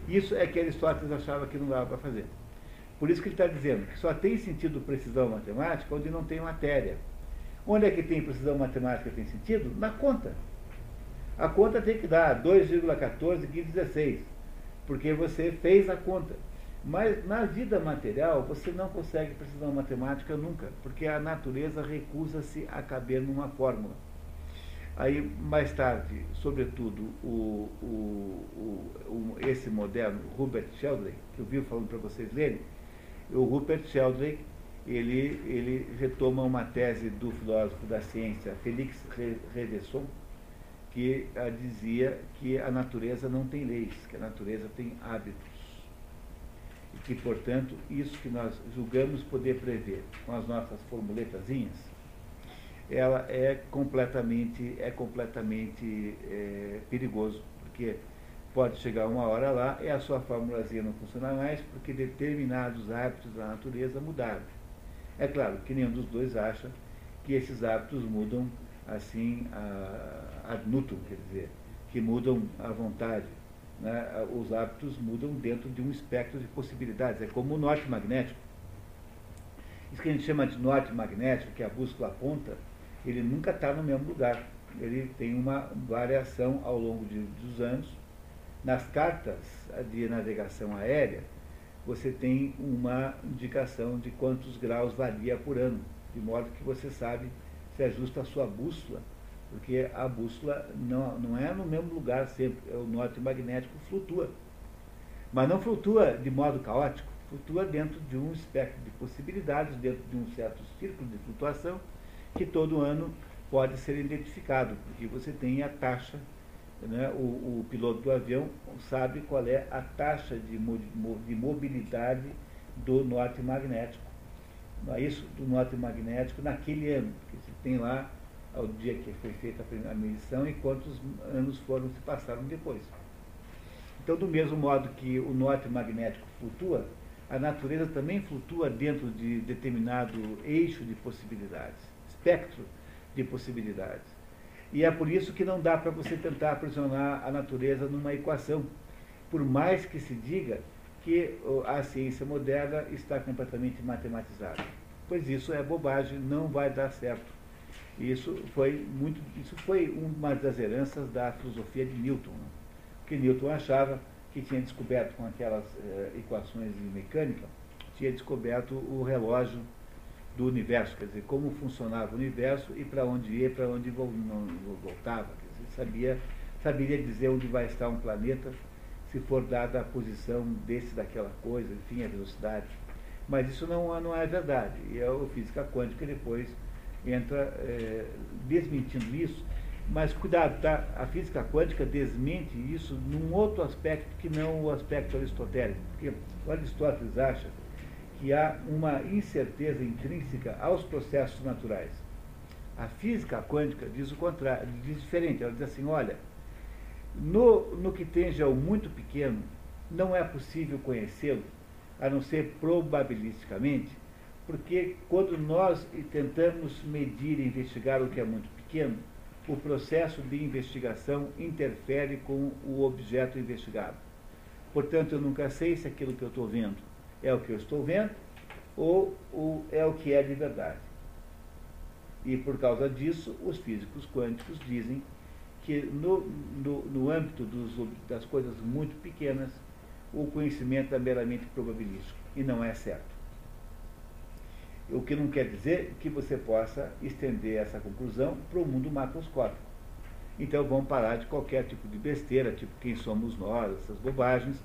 Isso é que Aristóteles achava que não dava para fazer. Por isso que ele está dizendo que só tem sentido precisão matemática onde não tem matéria. Onde é que tem precisão matemática tem sentido? Na conta a conta tem que dar 2,14, porque você fez a conta. Mas na vida material você não consegue precisão matemática nunca, porque a natureza recusa-se a caber numa fórmula. Aí, mais tarde, sobretudo, o, o, o, esse moderno, Rupert Sheldrake, que eu vi falando para vocês lerem, o Rupert Sheldrake, ele, ele retoma uma tese do filósofo da ciência Félix Revesson, que ah, dizia que a natureza não tem leis, que a natureza tem hábitos. E que, portanto, isso que nós julgamos poder prever com as nossas formuletazinhas, ela é completamente, é completamente é, perigoso, porque pode chegar uma hora lá e a sua formulazinha não funcionar mais porque determinados hábitos da natureza mudaram. É claro que nenhum dos dois acha que esses hábitos mudam assim ad nutum, quer dizer, que mudam à vontade. Né? Os hábitos mudam dentro de um espectro de possibilidades. É como o norte magnético. Isso que a gente chama de norte magnético, que a bússola aponta, ele nunca está no mesmo lugar. Ele tem uma variação ao longo de, dos anos. Nas cartas de navegação aérea, você tem uma indicação de quantos graus varia por ano, de modo que você sabe se ajusta a sua bússola, porque a bússola não, não é no mesmo lugar sempre, é o norte magnético flutua. Mas não flutua de modo caótico, flutua dentro de um espectro de possibilidades, dentro de um certo círculo de flutuação, que todo ano pode ser identificado, porque você tem a taxa, né, o, o piloto do avião sabe qual é a taxa de, de mobilidade do norte magnético não é isso, do norte magnético naquele ano, porque você tem lá ao dia que foi feita a medição e quantos anos foram se passaram depois. Então, do mesmo modo que o norte magnético flutua, a natureza também flutua dentro de determinado eixo de possibilidades, espectro de possibilidades. E é por isso que não dá para você tentar aprisionar a natureza numa equação. Por mais que se diga que a ciência moderna está completamente matematizada. Pois isso é bobagem, não vai dar certo. Isso foi muito, isso foi uma das heranças da filosofia de Newton, né? que Newton achava que tinha descoberto com aquelas eh, equações de mecânica, tinha descoberto o relógio do universo, quer dizer, como funcionava o universo e para onde ia, para onde voltava. Quer dizer, sabia, saberia dizer onde vai estar um planeta se for dada a posição desse, daquela coisa, enfim, a velocidade. Mas isso não, não é verdade. E a física quântica depois entra é, desmentindo isso. Mas cuidado, tá? A física quântica desmente isso num outro aspecto que não o aspecto aristotélico. Porque o Aristóteles acha que há uma incerteza intrínseca aos processos naturais. A física quântica diz o contrário, diz diferente. Ela diz assim, olha, no, no que tende ao muito pequeno, não é possível conhecê-lo, a não ser probabilisticamente, porque quando nós tentamos medir e investigar o que é muito pequeno, o processo de investigação interfere com o objeto investigado. Portanto, eu nunca sei se aquilo que eu estou vendo é o que eu estou vendo ou, ou é o que é de verdade. E por causa disso, os físicos quânticos dizem que no, no, no âmbito dos, das coisas muito pequenas, o conhecimento é meramente probabilístico e não é certo. O que não quer dizer que você possa estender essa conclusão para o mundo macroscópico. Então vamos parar de qualquer tipo de besteira, tipo quem somos nós, essas bobagens,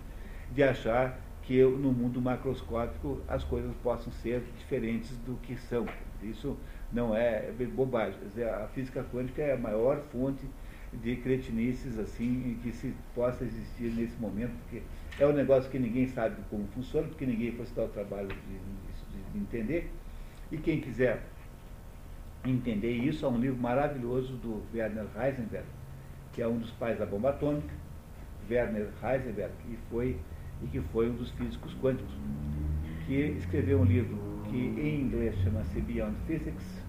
de achar que no mundo macroscópico as coisas possam ser diferentes do que são. Isso não é bobagem. A física quântica é a maior fonte de cretinices assim que se possa existir nesse momento, porque é um negócio que ninguém sabe como funciona, porque ninguém foi se dar o trabalho de, de, de entender. E quem quiser entender isso, há um livro maravilhoso do Werner Heisenberg, que é um dos pais da bomba atômica, Werner Heisenberg, e, foi, e que foi um dos físicos quânticos, que escreveu um livro que em inglês chama-se Beyond Physics,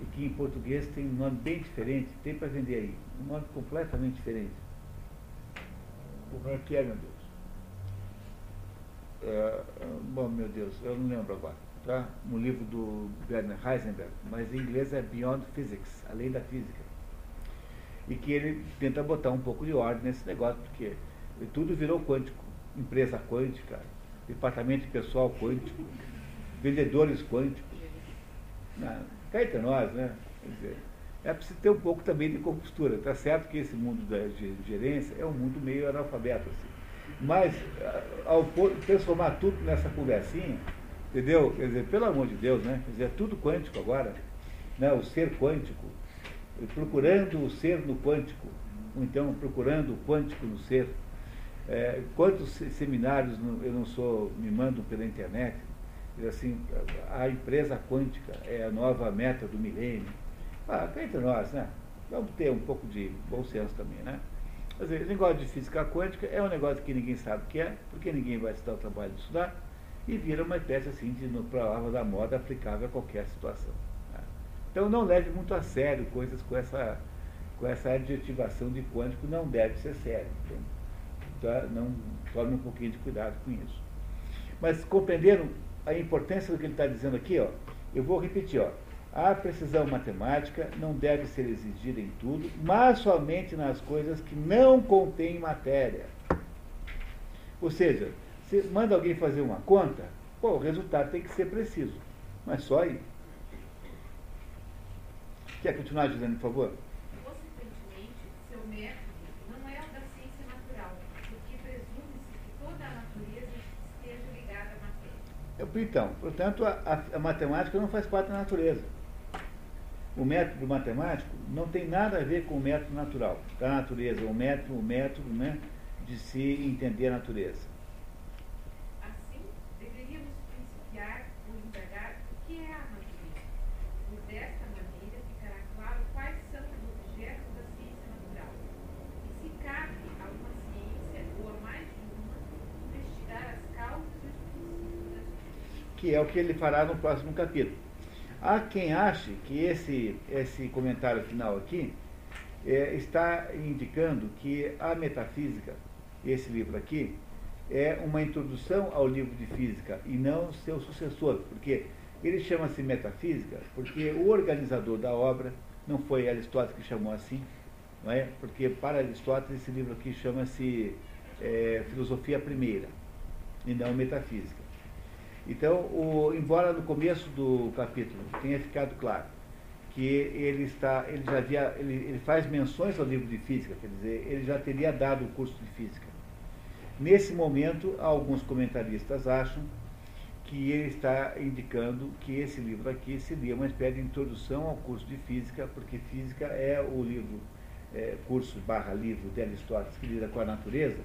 e que em português tem um nome bem diferente, tem para vender aí, um nome completamente diferente. Como é que é, meu Deus? É, bom, meu Deus, eu não lembro agora. Tá? Um livro do Werner Heisenberg, mas em inglês é Beyond Physics, além da física. E que ele tenta botar um pouco de ordem nesse negócio, porque tudo virou quântico. Empresa quântica, departamento de pessoal quântico, vendedores quânticos. Cá entre nós, né? Quer dizer, é preciso ter um pouco também de compostura. Está certo que esse mundo da gerência é um mundo meio analfabeto. Assim. Mas, ao transformar tudo nessa conversinha, entendeu? Quer dizer, pelo amor de Deus, né? Quer dizer, é tudo quântico agora. Né? O ser quântico, procurando o ser no quântico, ou então procurando o quântico no ser. É, quantos seminários eu não sou, me mandam pela internet, assim, a empresa quântica é a nova meta do milênio. Ah, cá entre nós, né? Vamos ter um pouco de bom senso também, né? Dizer, o negócio de física quântica é um negócio que ninguém sabe o que é, porque ninguém vai se dar o trabalho de estudar, e vira uma espécie assim de palavra da moda aplicável a qualquer situação. Né? Então não leve muito a sério coisas com essa, com essa adjetivação de quântico, não deve ser sério. Então, tá? não tome um pouquinho de cuidado com isso. Mas compreenderam a importância do que ele está dizendo aqui, ó, eu vou repetir, ó. A precisão matemática não deve ser exigida em tudo, mas somente nas coisas que não contêm matéria. Ou seja, se manda alguém fazer uma conta, pô, o resultado tem que ser preciso. Mas só aí. Quer continuar dizendo, por favor? Consequentemente, seu método não é o da ciência natural, porque presume-se que toda a natureza esteja ligada à matéria. Então, portanto, a, a, matemática não faz parte da natureza. O método matemático não tem nada a ver com o método natural, da natureza, o método, o método né, de se entender a natureza. Assim, deveríamos principiar por indagar o que é a natureza. Por desta maneira ficará claro quais são os objetos da ciência natural. E se cabe a uma ciência, ou a mais de uma, investigar as causas e os princípios das coisas. Que é o que ele fará no próximo capítulo. Há quem ache que esse, esse comentário final aqui é, está indicando que a metafísica, esse livro aqui, é uma introdução ao livro de física e não seu sucessor, porque ele chama-se metafísica porque o organizador da obra não foi Aristóteles que chamou assim, não é? Porque para Aristóteles esse livro aqui chama-se é, Filosofia Primeira e não Metafísica. Então, o, embora no começo do capítulo tenha ficado claro que ele está, ele já havia, ele, ele faz menções ao livro de física, quer dizer, ele já teria dado o curso de física. Nesse momento, alguns comentaristas acham que ele está indicando que esse livro aqui seria uma espécie de introdução ao curso de física, porque física é o livro, é, curso barra livro de Aristóteles que lida com a natureza,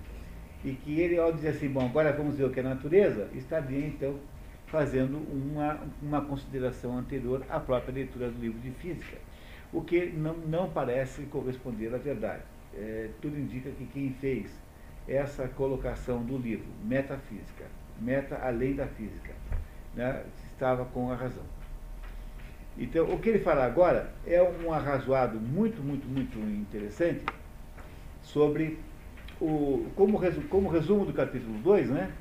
e que ele, ao dizer assim, bom, agora vamos ver o que é natureza, estaria então fazendo uma, uma consideração anterior à própria leitura do livro de física, o que não, não parece corresponder à verdade. É, tudo indica que quem fez essa colocação do livro, Metafísica, meta além da física, né, estava com a razão. Então, o que ele fala agora é um arrazoado muito, muito, muito interessante sobre o, como, resu, como resumo do capítulo 2, né?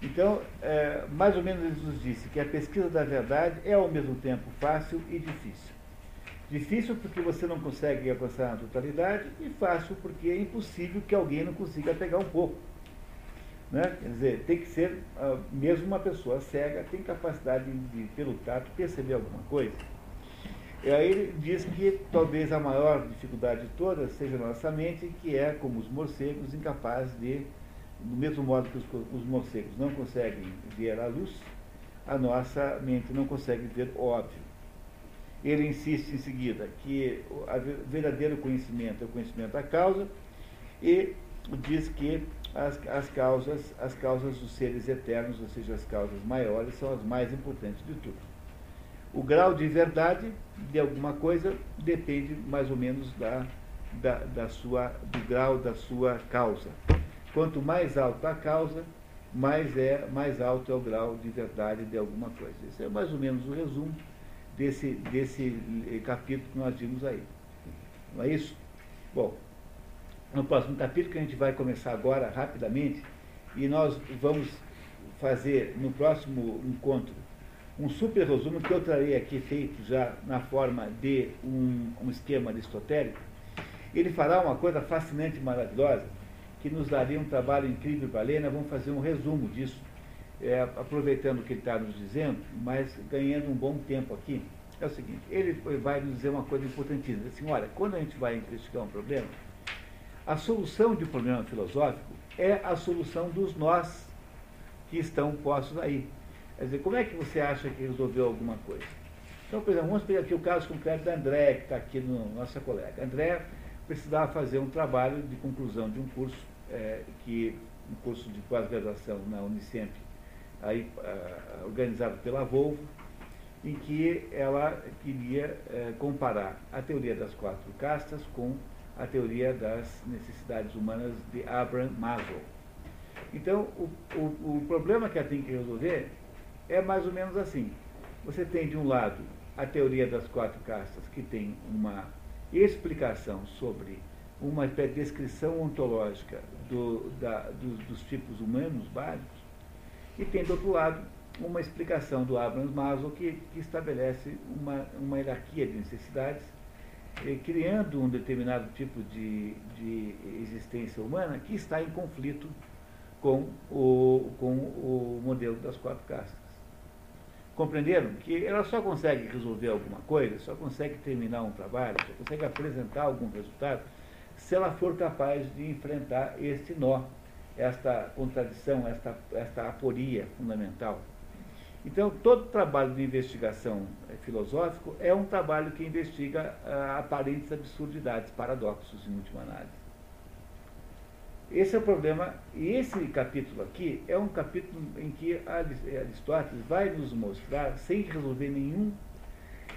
Então, é, mais ou menos ele nos disse que a pesquisa da verdade é ao mesmo tempo fácil e difícil. Difícil porque você não consegue alcançar a totalidade e fácil porque é impossível que alguém não consiga pegar um pouco. Né? Quer dizer, tem que ser, uh, mesmo uma pessoa cega, tem capacidade de, pelo tato, perceber alguma coisa. E aí ele diz que talvez a maior dificuldade de todas seja nossa mente, que é, como os morcegos, incapaz de, do mesmo modo que os, os morcegos não conseguem ver a luz, a nossa mente não consegue ver o óbvio. Ele insiste em seguida que o verdadeiro conhecimento é o conhecimento da causa e diz que as, as, causas, as causas dos seres eternos, ou seja, as causas maiores, são as mais importantes de tudo. O grau de verdade de alguma coisa depende mais ou menos da, da, da sua, do grau da sua causa. Quanto mais alta a causa, mais, é, mais alto é o grau de verdade de alguma coisa. Esse é mais ou menos o resumo desse, desse capítulo que nós vimos aí. Não é isso? Bom, no próximo capítulo, que a gente vai começar agora rapidamente, e nós vamos fazer no próximo encontro um super resumo que eu trarei aqui feito já na forma de um, um esquema aristotélico. Ele fará uma coisa fascinante e maravilhosa, que nos daria um trabalho incrível para ler. Nós vamos fazer um resumo disso, é, aproveitando o que ele está nos dizendo, mas ganhando um bom tempo aqui. É o seguinte, ele vai nos dizer uma coisa importantíssima. Assim, olha, quando a gente vai investigar um problema, a solução de um problema filosófico é a solução dos nós que estão postos aí. Quer dizer, como é que você acha que resolveu alguma coisa? Então, por exemplo, vamos pegar aqui o caso concreto da André, que está aqui no nossa colega. André precisava fazer um trabalho de conclusão de um curso, é, que, um curso de pós-graduação na Unicamp, aí, organizado pela Volvo, em que ela queria uh, comparar a teoria das quatro castas com a teoria das necessidades humanas de Abraham Maslow. Então, o, o, o problema que ela tem que resolver é mais ou menos assim. Você tem, de um lado, a teoria das quatro castas, que tem uma explicação sobre uma descrição ontológica do, da, dos, dos, tipos humanos básicos, e tem, do outro lado, uma explicação do Abraham Maslow que, que estabelece uma, uma hierarquia de necessidades, eh, criando um determinado tipo de, de existência humana que está em conflito com o, com o modelo das quatro castas. Compreenderam que ela só consegue resolver alguma coisa, só consegue terminar um trabalho, só consegue apresentar algum resultado, se ela for capaz de enfrentar este nó, esta contradição, esta, esta aporia fundamental. Então, todo trabalho de investigação eh, filosófico é um trabalho que investiga ah, aparentes absurdidades, paradoxos, em última análise. Esse é o problema, e esse capítulo aqui é um capítulo em que Aristóteles vai nos mostrar, sem resolver nenhum,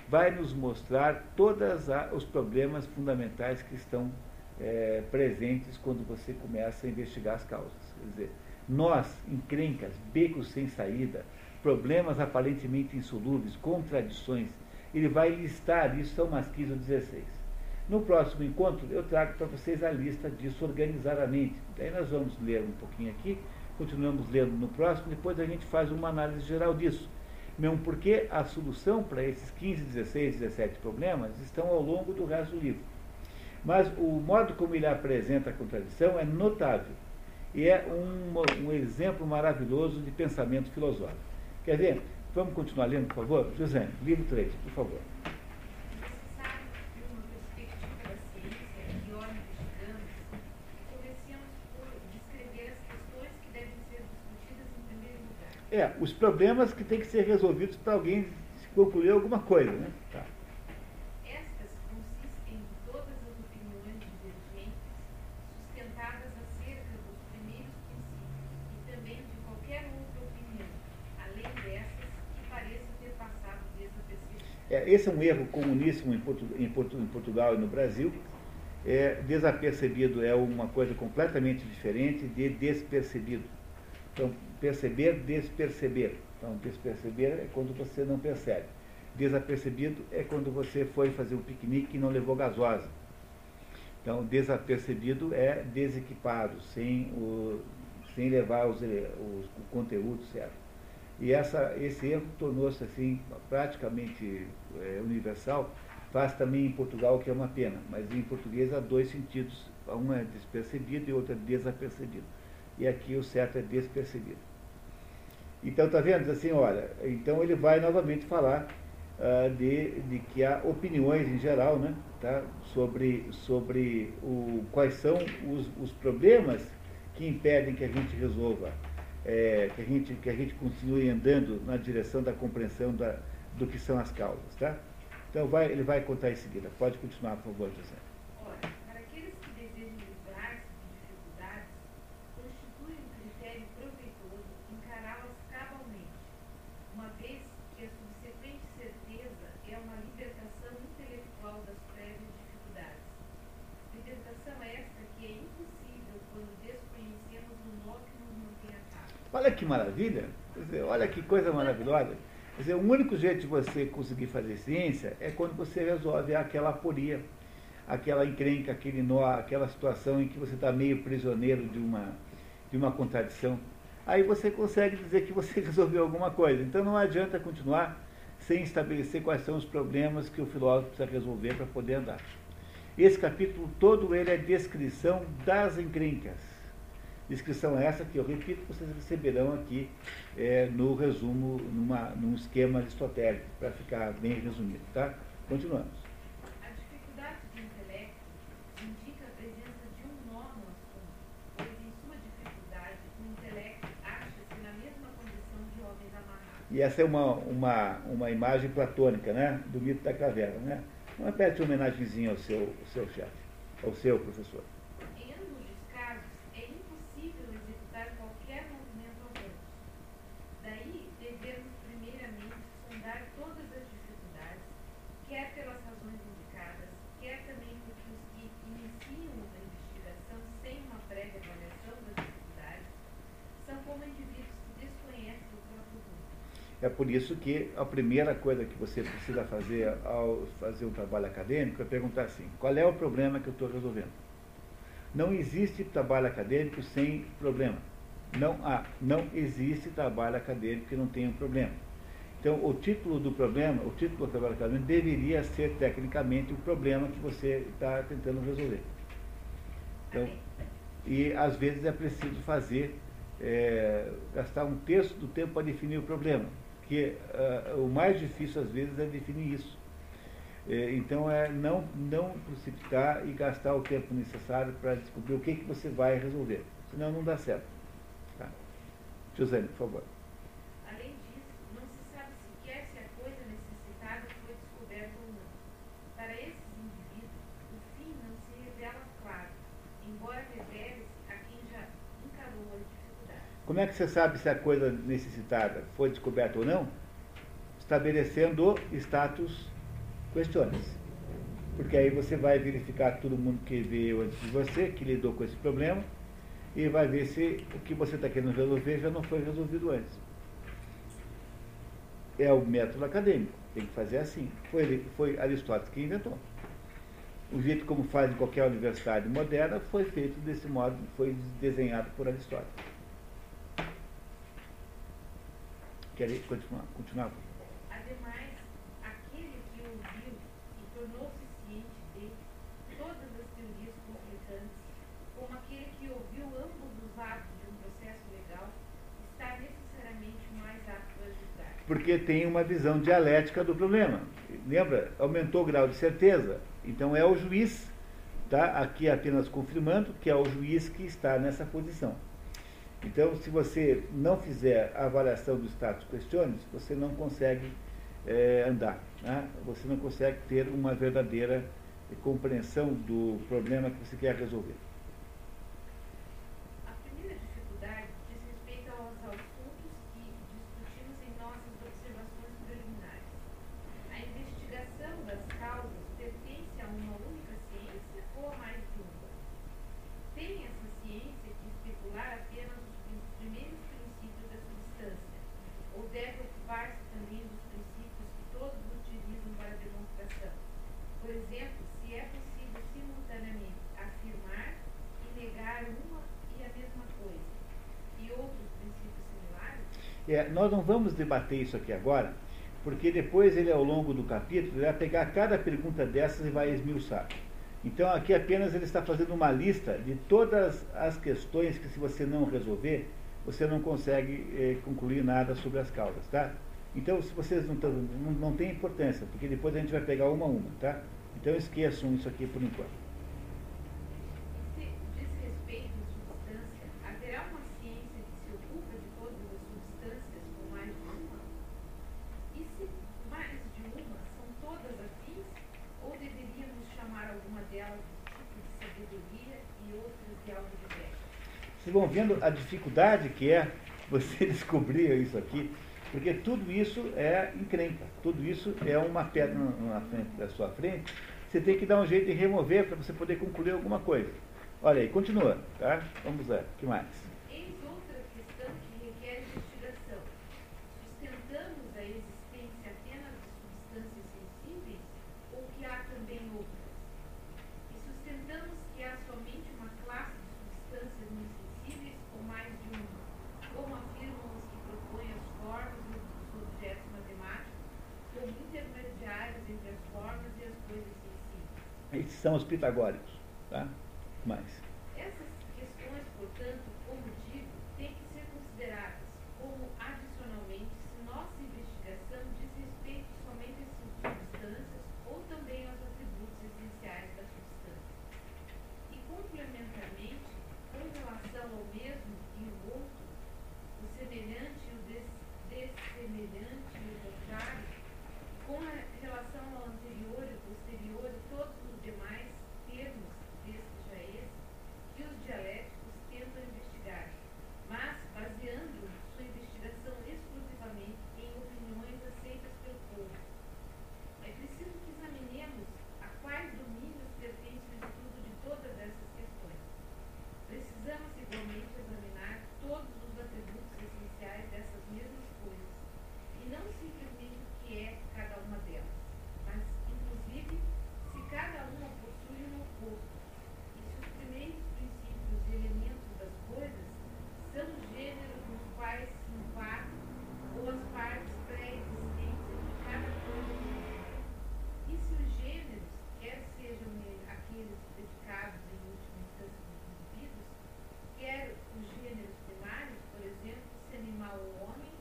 vai nos mostrar todos os problemas fundamentais que estão é, presentes quando você começa a investigar as causas. Quer dizer, nós, encrencas, becos sem saída, problemas aparentemente insolúveis, contradições, ele vai listar isso, são umas 15 ou 16. No próximo encontro, eu trago para vocês a lista disso organizadamente. Daí nós vamos ler um pouquinho aqui, continuamos lendo no próximo, depois a gente faz uma análise geral disso. Mesmo porque a solução para esses 15, 16, 17 problemas estão ao longo do resto do livro. Mas o modo como ele apresenta a contradição é notável. E é um, um exemplo maravilhoso de pensamento filosófico. Quer ver? Vamos continuar lendo, por favor? José, livro 3, por favor. É, os problemas que têm que ser resolvidos para alguém concluir alguma coisa, né? Tá. Estas consistem em todas as opiniões divergentes sustentadas acerca dos primeiros princípios e também de qualquer outra opinião, além dessas que pareça ter passado desapercebida. É, esse é um erro comuníssimo em, Portu em, Portu em Portugal e no Brasil. É, desapercebido é uma coisa completamente diferente de despercebido. Então, perceber, desperceber. Então, desperceber é quando você não percebe. Desapercebido é quando você foi fazer um piquenique e não levou gasosa. Então, desapercebido é desequipado, sem, o, sem levar os, os, o conteúdo certo. E essa, esse erro tornou-se assim praticamente é, universal, faz também em Portugal, que é uma pena, mas em português há dois sentidos, um é despercebido e outro é desapercebido. E aqui o certo é despercebido. Então, está vendo? Assim, olha, então ele vai novamente falar uh, de, de que há opiniões em geral, né, tá, sobre, sobre o, quais são os, os problemas que impedem que a gente resolva, é, que, a gente, que a gente continue andando na direção da compreensão da, do que são as causas. Tá? Então vai, ele vai contar em seguida. Pode continuar, por favor, José. Maravilha, dizer, olha que coisa maravilhosa. Quer dizer, o único jeito de você conseguir fazer ciência é quando você resolve aquela aporia, aquela encrenca, aquele nó, aquela situação em que você está meio prisioneiro de uma, de uma contradição. Aí você consegue dizer que você resolveu alguma coisa. Então não adianta continuar sem estabelecer quais são os problemas que o filósofo precisa resolver para poder andar. Esse capítulo todo ele é descrição das encrencas Descrição essa que eu repito, vocês receberão aqui é, no resumo, numa, num esquema aristotélico, para ficar bem resumido. Tá? Continuamos. A dificuldade do intelecto indica a presença de um nó no assunto, pois em sua dificuldade o intelecto acha-se na mesma condição de homens amarrados. E essa é uma, uma, uma imagem platônica, né? Do mito da caverna, né? Uma peça de homenagemzinha ao seu, ao seu chefe, ao seu professor. Por isso que a primeira coisa que você precisa fazer ao fazer um trabalho acadêmico é perguntar assim: qual é o problema que eu estou resolvendo? Não existe trabalho acadêmico sem problema. Não há, não existe trabalho acadêmico que não tenha um problema. Então, o título do problema, o título do trabalho acadêmico deveria ser tecnicamente o problema que você está tentando resolver. Então, e às vezes é preciso fazer, é, gastar um terço do tempo para definir o problema porque uh, o mais difícil às vezes é definir isso. É, então é não, não precipitar e gastar o tempo necessário para descobrir o que, que você vai resolver. Senão não dá certo. Tá? José, por favor. Como é que você sabe se a coisa necessitada foi descoberta ou não? Estabelecendo status questiones. Porque aí você vai verificar todo mundo que veio antes de você, que lidou com esse problema, e vai ver se o que você está querendo resolver já não foi resolvido antes. É o método acadêmico, tem que fazer assim. Foi, foi Aristóteles que inventou. O jeito como faz em qualquer universidade moderna foi feito desse modo, foi desenhado por Aristóteles. Quer continuar? continuar? Ademais, aquele que ouviu e tornou-se ciente de todas as teorias complicantes, como aquele que ouviu ambos os atos de um processo legal, está necessariamente mais apto a julgar. Porque tem uma visão dialética do problema. Lembra? Aumentou o grau de certeza. Então é o juiz, tá? aqui apenas confirmando que é o juiz que está nessa posição. Então, se você não fizer a avaliação do status questiones, você não consegue é, andar. Né? Você não consegue ter uma verdadeira compreensão do problema que você quer resolver. exemplo, se é possível simultaneamente mesma coisa e outros princípios similares? É, nós não vamos debater isso aqui agora, porque depois ele, ao longo do capítulo, ele vai pegar cada pergunta dessas e vai esmiuçar. Então, aqui apenas ele está fazendo uma lista de todas as questões que, se você não resolver, você não consegue eh, concluir nada sobre as causas, tá? Então, se vocês não, tão, não, não tem importância, porque depois a gente vai pegar uma a uma, tá? Então, esqueçam isso aqui por enquanto. Se diz respeito à substância, haverá uma ciência que se ocupa de todas as substâncias com mais de uma? E se mais de uma são todas afins, ou deveríamos chamar alguma delas de tipo de sabedoria e outras de algo diverso? Vocês vão vendo a dificuldade que é você descobrir isso aqui, porque tudo isso é encrenca, tudo isso é uma pedra na frente da sua frente, você tem que dar um jeito de remover para você poder concluir alguma coisa. Olha aí, continua, tá? Vamos lá, que mais? Eis outra questão que requer investigação. Sustentamos a existência apenas de substâncias sensíveis ou que há também outras? E sustentamos que há somente uma classe de substâncias não sensíveis ou mais de uma, como afirmam os que propõem as formas e os objetos matemáticos como intermediários entre as formas e as coisas sensíveis. Esses são os pitagóricos, tá? Mais? Essas questões, portanto, como digo, têm que ser consideradas como adicionalmente se nossa investigação diz respeito somente às substâncias ou também aos atributos essenciais da substância. E complementarmente, com relação ao mesmo e o outro, o semelhante e o des- dessemelhante e o contrário, com a relação ao anterior e posterior e todos os demais termos destes já esse, que os dialéticos tentam investigar, mas baseando sua investigação exclusivamente em opiniões aceitas pelo povo. É preciso que examinemos a quais domínios pertence o estudo de todas essas questões. Precisamos igualmente examinar todos os atributos essenciais dessas mesmas coisas, e não simplesmente o que é cada uma delas, mas inclusive se cada uma possui um oposto, e se os primeiros princípios e elementos das coisas são os gêneros nos quais se enquadram ou as partes pré-existentes de cada coisa do mundo. E se os gêneros, quer sejam ele- aqueles dedicados em última instância dos indivíduos, quer os gêneros primários, por exemplo, se animal ou homem,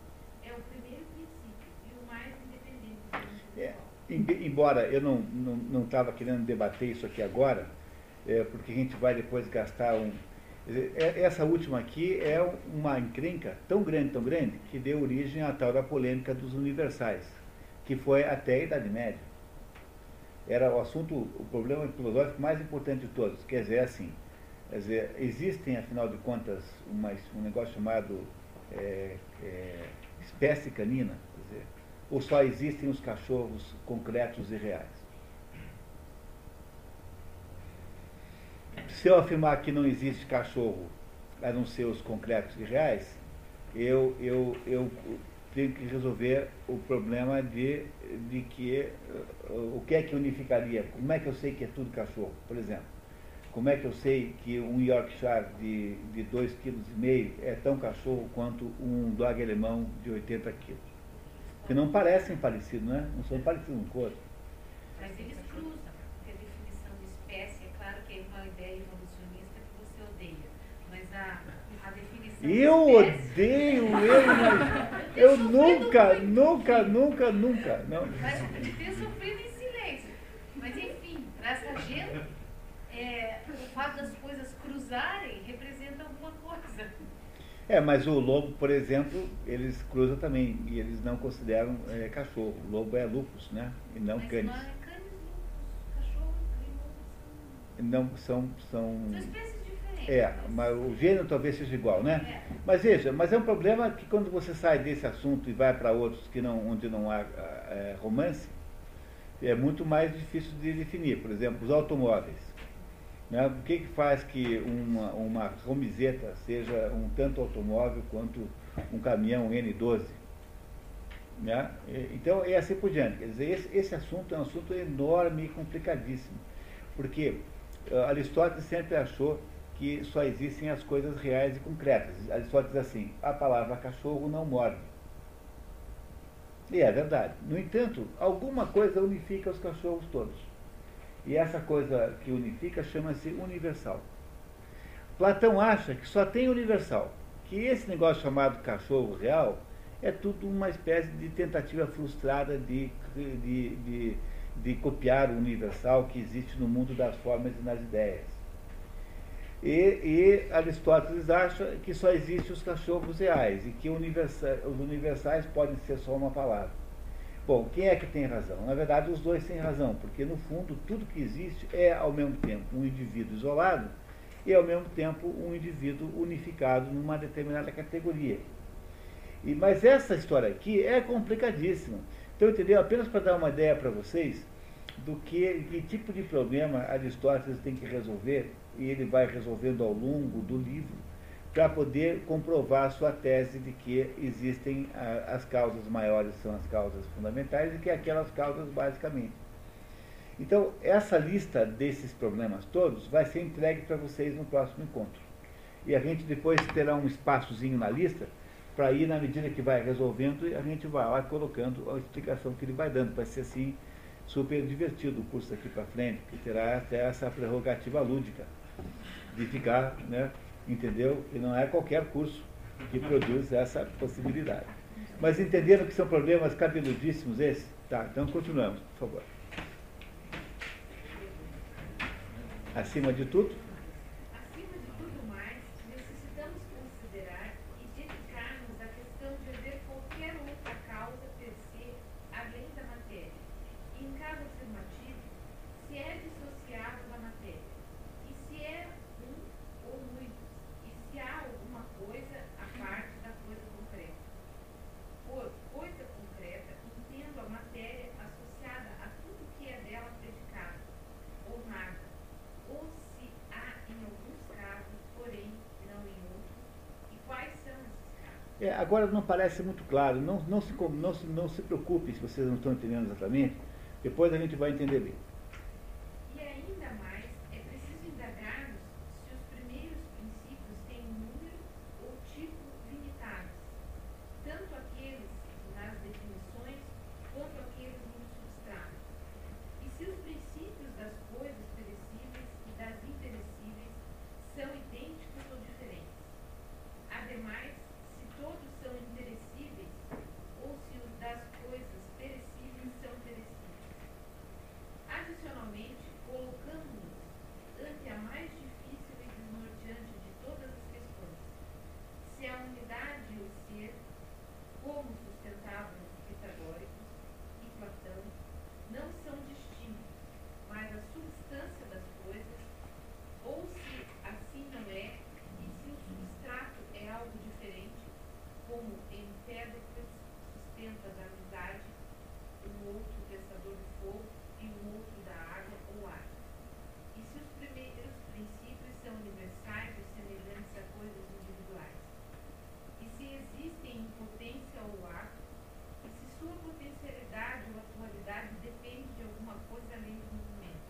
é o primeiro princípio e o mais independente do É, individual. em- embora eu não estava não, estava querendo debater isso aqui agora, é, porque a gente vai depois gastar um. é- Essa última aqui é uma encrenca tão grande, tão grande, que deu origem à tal da polêmica dos universais, que foi até a Idade Média. Era o assunto, o problema filosófico mais importante de todos. Quer dizer, é assim, quer dizer, existem, afinal de contas, uma, um negócio chamado é, é, espécie canina, ou só existem os cachorros concretos e reais? Se eu afirmar que não existe cachorro a não ser os concretos e reais, eu, eu, eu tenho que resolver o problema de, de que o que é que unificaria, como é que eu sei que é tudo cachorro, por exemplo. Como é que eu sei que um Yorkshire de 2,5 de dois quilos e meio é tão cachorro quanto um dog alemão de 80 quilos? Que não parecem parecidos, né? Não são parecidos um com o outro. Mas eles cruzam, porque a definição de espécie, é claro que é uma ideia evolucionista que você odeia, mas a, a definição Eu de espécie... odeio ele, mas eu nunca, nunca, nunca, nunca. Não. Mas ter sofrido em silêncio. Mas enfim, para essa gente, é, o fato das coisas cruzarem. É, mas o lobo, por exemplo, eles cruzam também e eles não consideram é, cachorro. O lobo é lupus, né? E não mas canis. não é canis lupus, cachorro Não são, são. são, são espécies diferentes. É, mas o gênero talvez seja igual, né? É. Mas veja, mas é um problema que quando você sai desse assunto e vai para outros que não, onde não há é, romance, é muito mais difícil de definir. Por exemplo, os automóveis. Né? O que, que faz que uma, uma romizeta seja um tanto automóvel quanto um caminhão N12? Né? Então, é assim por diante. Quer dizer, esse, esse assunto é um assunto enorme e complicadíssimo. Porque ah, Aristóteles sempre achou que só existem as coisas reais e concretas. Aristóteles diz assim, a palavra cachorro não morde. E é verdade. No entanto, alguma coisa unifica os cachorros todos. E essa coisa que unifica chama-se universal. Platão acha que só tem universal, que esse negócio chamado cachorro real é tudo uma espécie de tentativa frustrada de, de, de, de copiar o universal que existe no mundo das formas e nas ideias. E, e, Aristóteles acha que só existem os cachorros reais e que universa, os universais podem ser só uma palavra. Bom, quem é que tem razão? Na verdade, os dois têm razão, porque no fundo tudo que existe é ao mesmo tempo um indivíduo isolado e ao mesmo tempo um indivíduo unificado numa determinada categoria. E, mas essa história aqui é complicadíssima. Então, entendeu? Apenas para dar uma ideia para vocês do que, que tipo de problema Aristóteles tem que resolver e ele vai resolvendo ao longo do livro, para poder comprovar a sua tese de que existem a, as causas maiores são as causas fundamentais e que aquelas causas basicamente. Então, essa lista desses problemas todos vai ser entregue para vocês no próximo encontro. E a gente depois terá um espaçozinho na lista para ir, na medida que vai resolvendo, a gente vai lá colocando a explicação que ele vai dando. Vai ser assim super divertido o curso aqui para frente, que terá até essa prerrogativa lúdica de ficar, né, entendeu? E não é qualquer curso que produz essa possibilidade. Mas entenderam que são problemas cabeludíssimos esses? Tá, então continuamos, por favor. Acima de tudo, Acima de tudo mais, necessitamos considerar e dedicar-nos à questão de haver qualquer outra causa per se além da matéria. E em caso afirmativo, se é dissociado da matéria. E se é um ou muitos. E se há alguma coisa à parte da coisa concreta. Por coisa concreta, entendo a matéria associada a tudo que é dela predicado, ou nada. Ou se há em alguns casos, porém não em outros. E quais são esses casos? É, agora não parece muito claro, não, não, se, não, se, não se preocupe se vocês não estão entendendo exatamente, depois a gente vai entender bem. E ainda mais, é preciso indagar-nos se os primeiros princípios têm número ou tipo limitados, tanto aqueles nas definições quanto aqueles no substrato. E se os princípios das coisas perecíveis e das imperecíveis são idênticos ou diferentes. Ademais, se todos são imperecíveis ou se os das coisas perecíveis são perecíveis. Adicionalmente, colocamos-nos ante a mais difícil e desnorteante de todas as questões. Se a unidade e o ser, como sustentavam os pitagóricos e Platão, não são distintos, mas a substância das coisas, ou se assim não é, e se o substrato é algo diferente, como Empédocles sustenta da amizade, um outro pensador do fogo e um outro da água ou ar. E se os primeiros princípios são universais ou semelhantes a coisas individuais? E se existem em potência ou ato? E se sua potencialidade ou atualidade depende de alguma coisa além do movimento?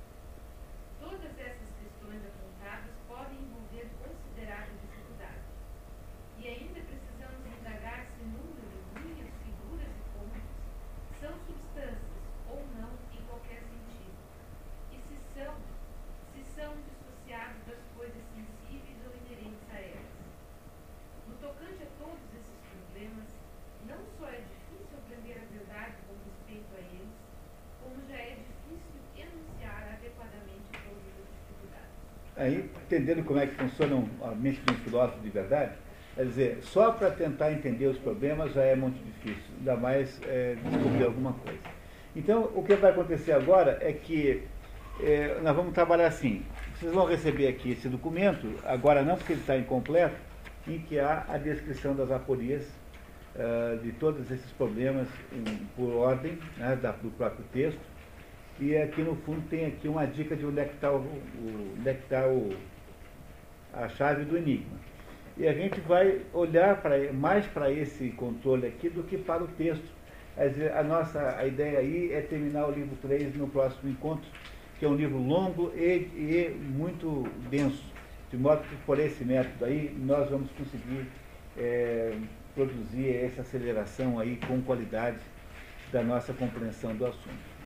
Todas essas questões apontadas podem envolver considerável dificuldade. E ainda precisamos indagar se números, linhas, figuras e pontos são substâncias ou não em qualquer sentido. E se são, se são dissociados das coisas sensíveis ou inerentes a elas. No tocante a todos esses problemas, não só é difícil aprender a verdade com respeito a eles, como já é difícil enunciar adequadamente todas as dificuldades. Aí, entendendo como é que funciona a mente de um filósofo de verdade, quer dizer, só para tentar entender os problemas já é muito difícil, ainda mais é, descobrir alguma coisa. Então, o que vai acontecer agora é que é, nós vamos trabalhar assim. Vocês vão receber aqui esse documento, agora não porque ele está incompleto, em que há a descrição das aporias ah, de todos esses problemas em- por ordem né, da- do próprio texto. E aqui no fundo tem aqui uma dica de onde é que está, o, o- onde é está o, a chave do enigma. E a gente vai olhar pra, mais para esse controle aqui do que para o texto. A nossa a ideia aí é terminar o livro 3 no próximo encontro, que é um livro longo e, e muito denso. De modo que por esse método aí nós vamos conseguir é, produzir essa aceleração aí com qualidade da nossa compreensão do assunto.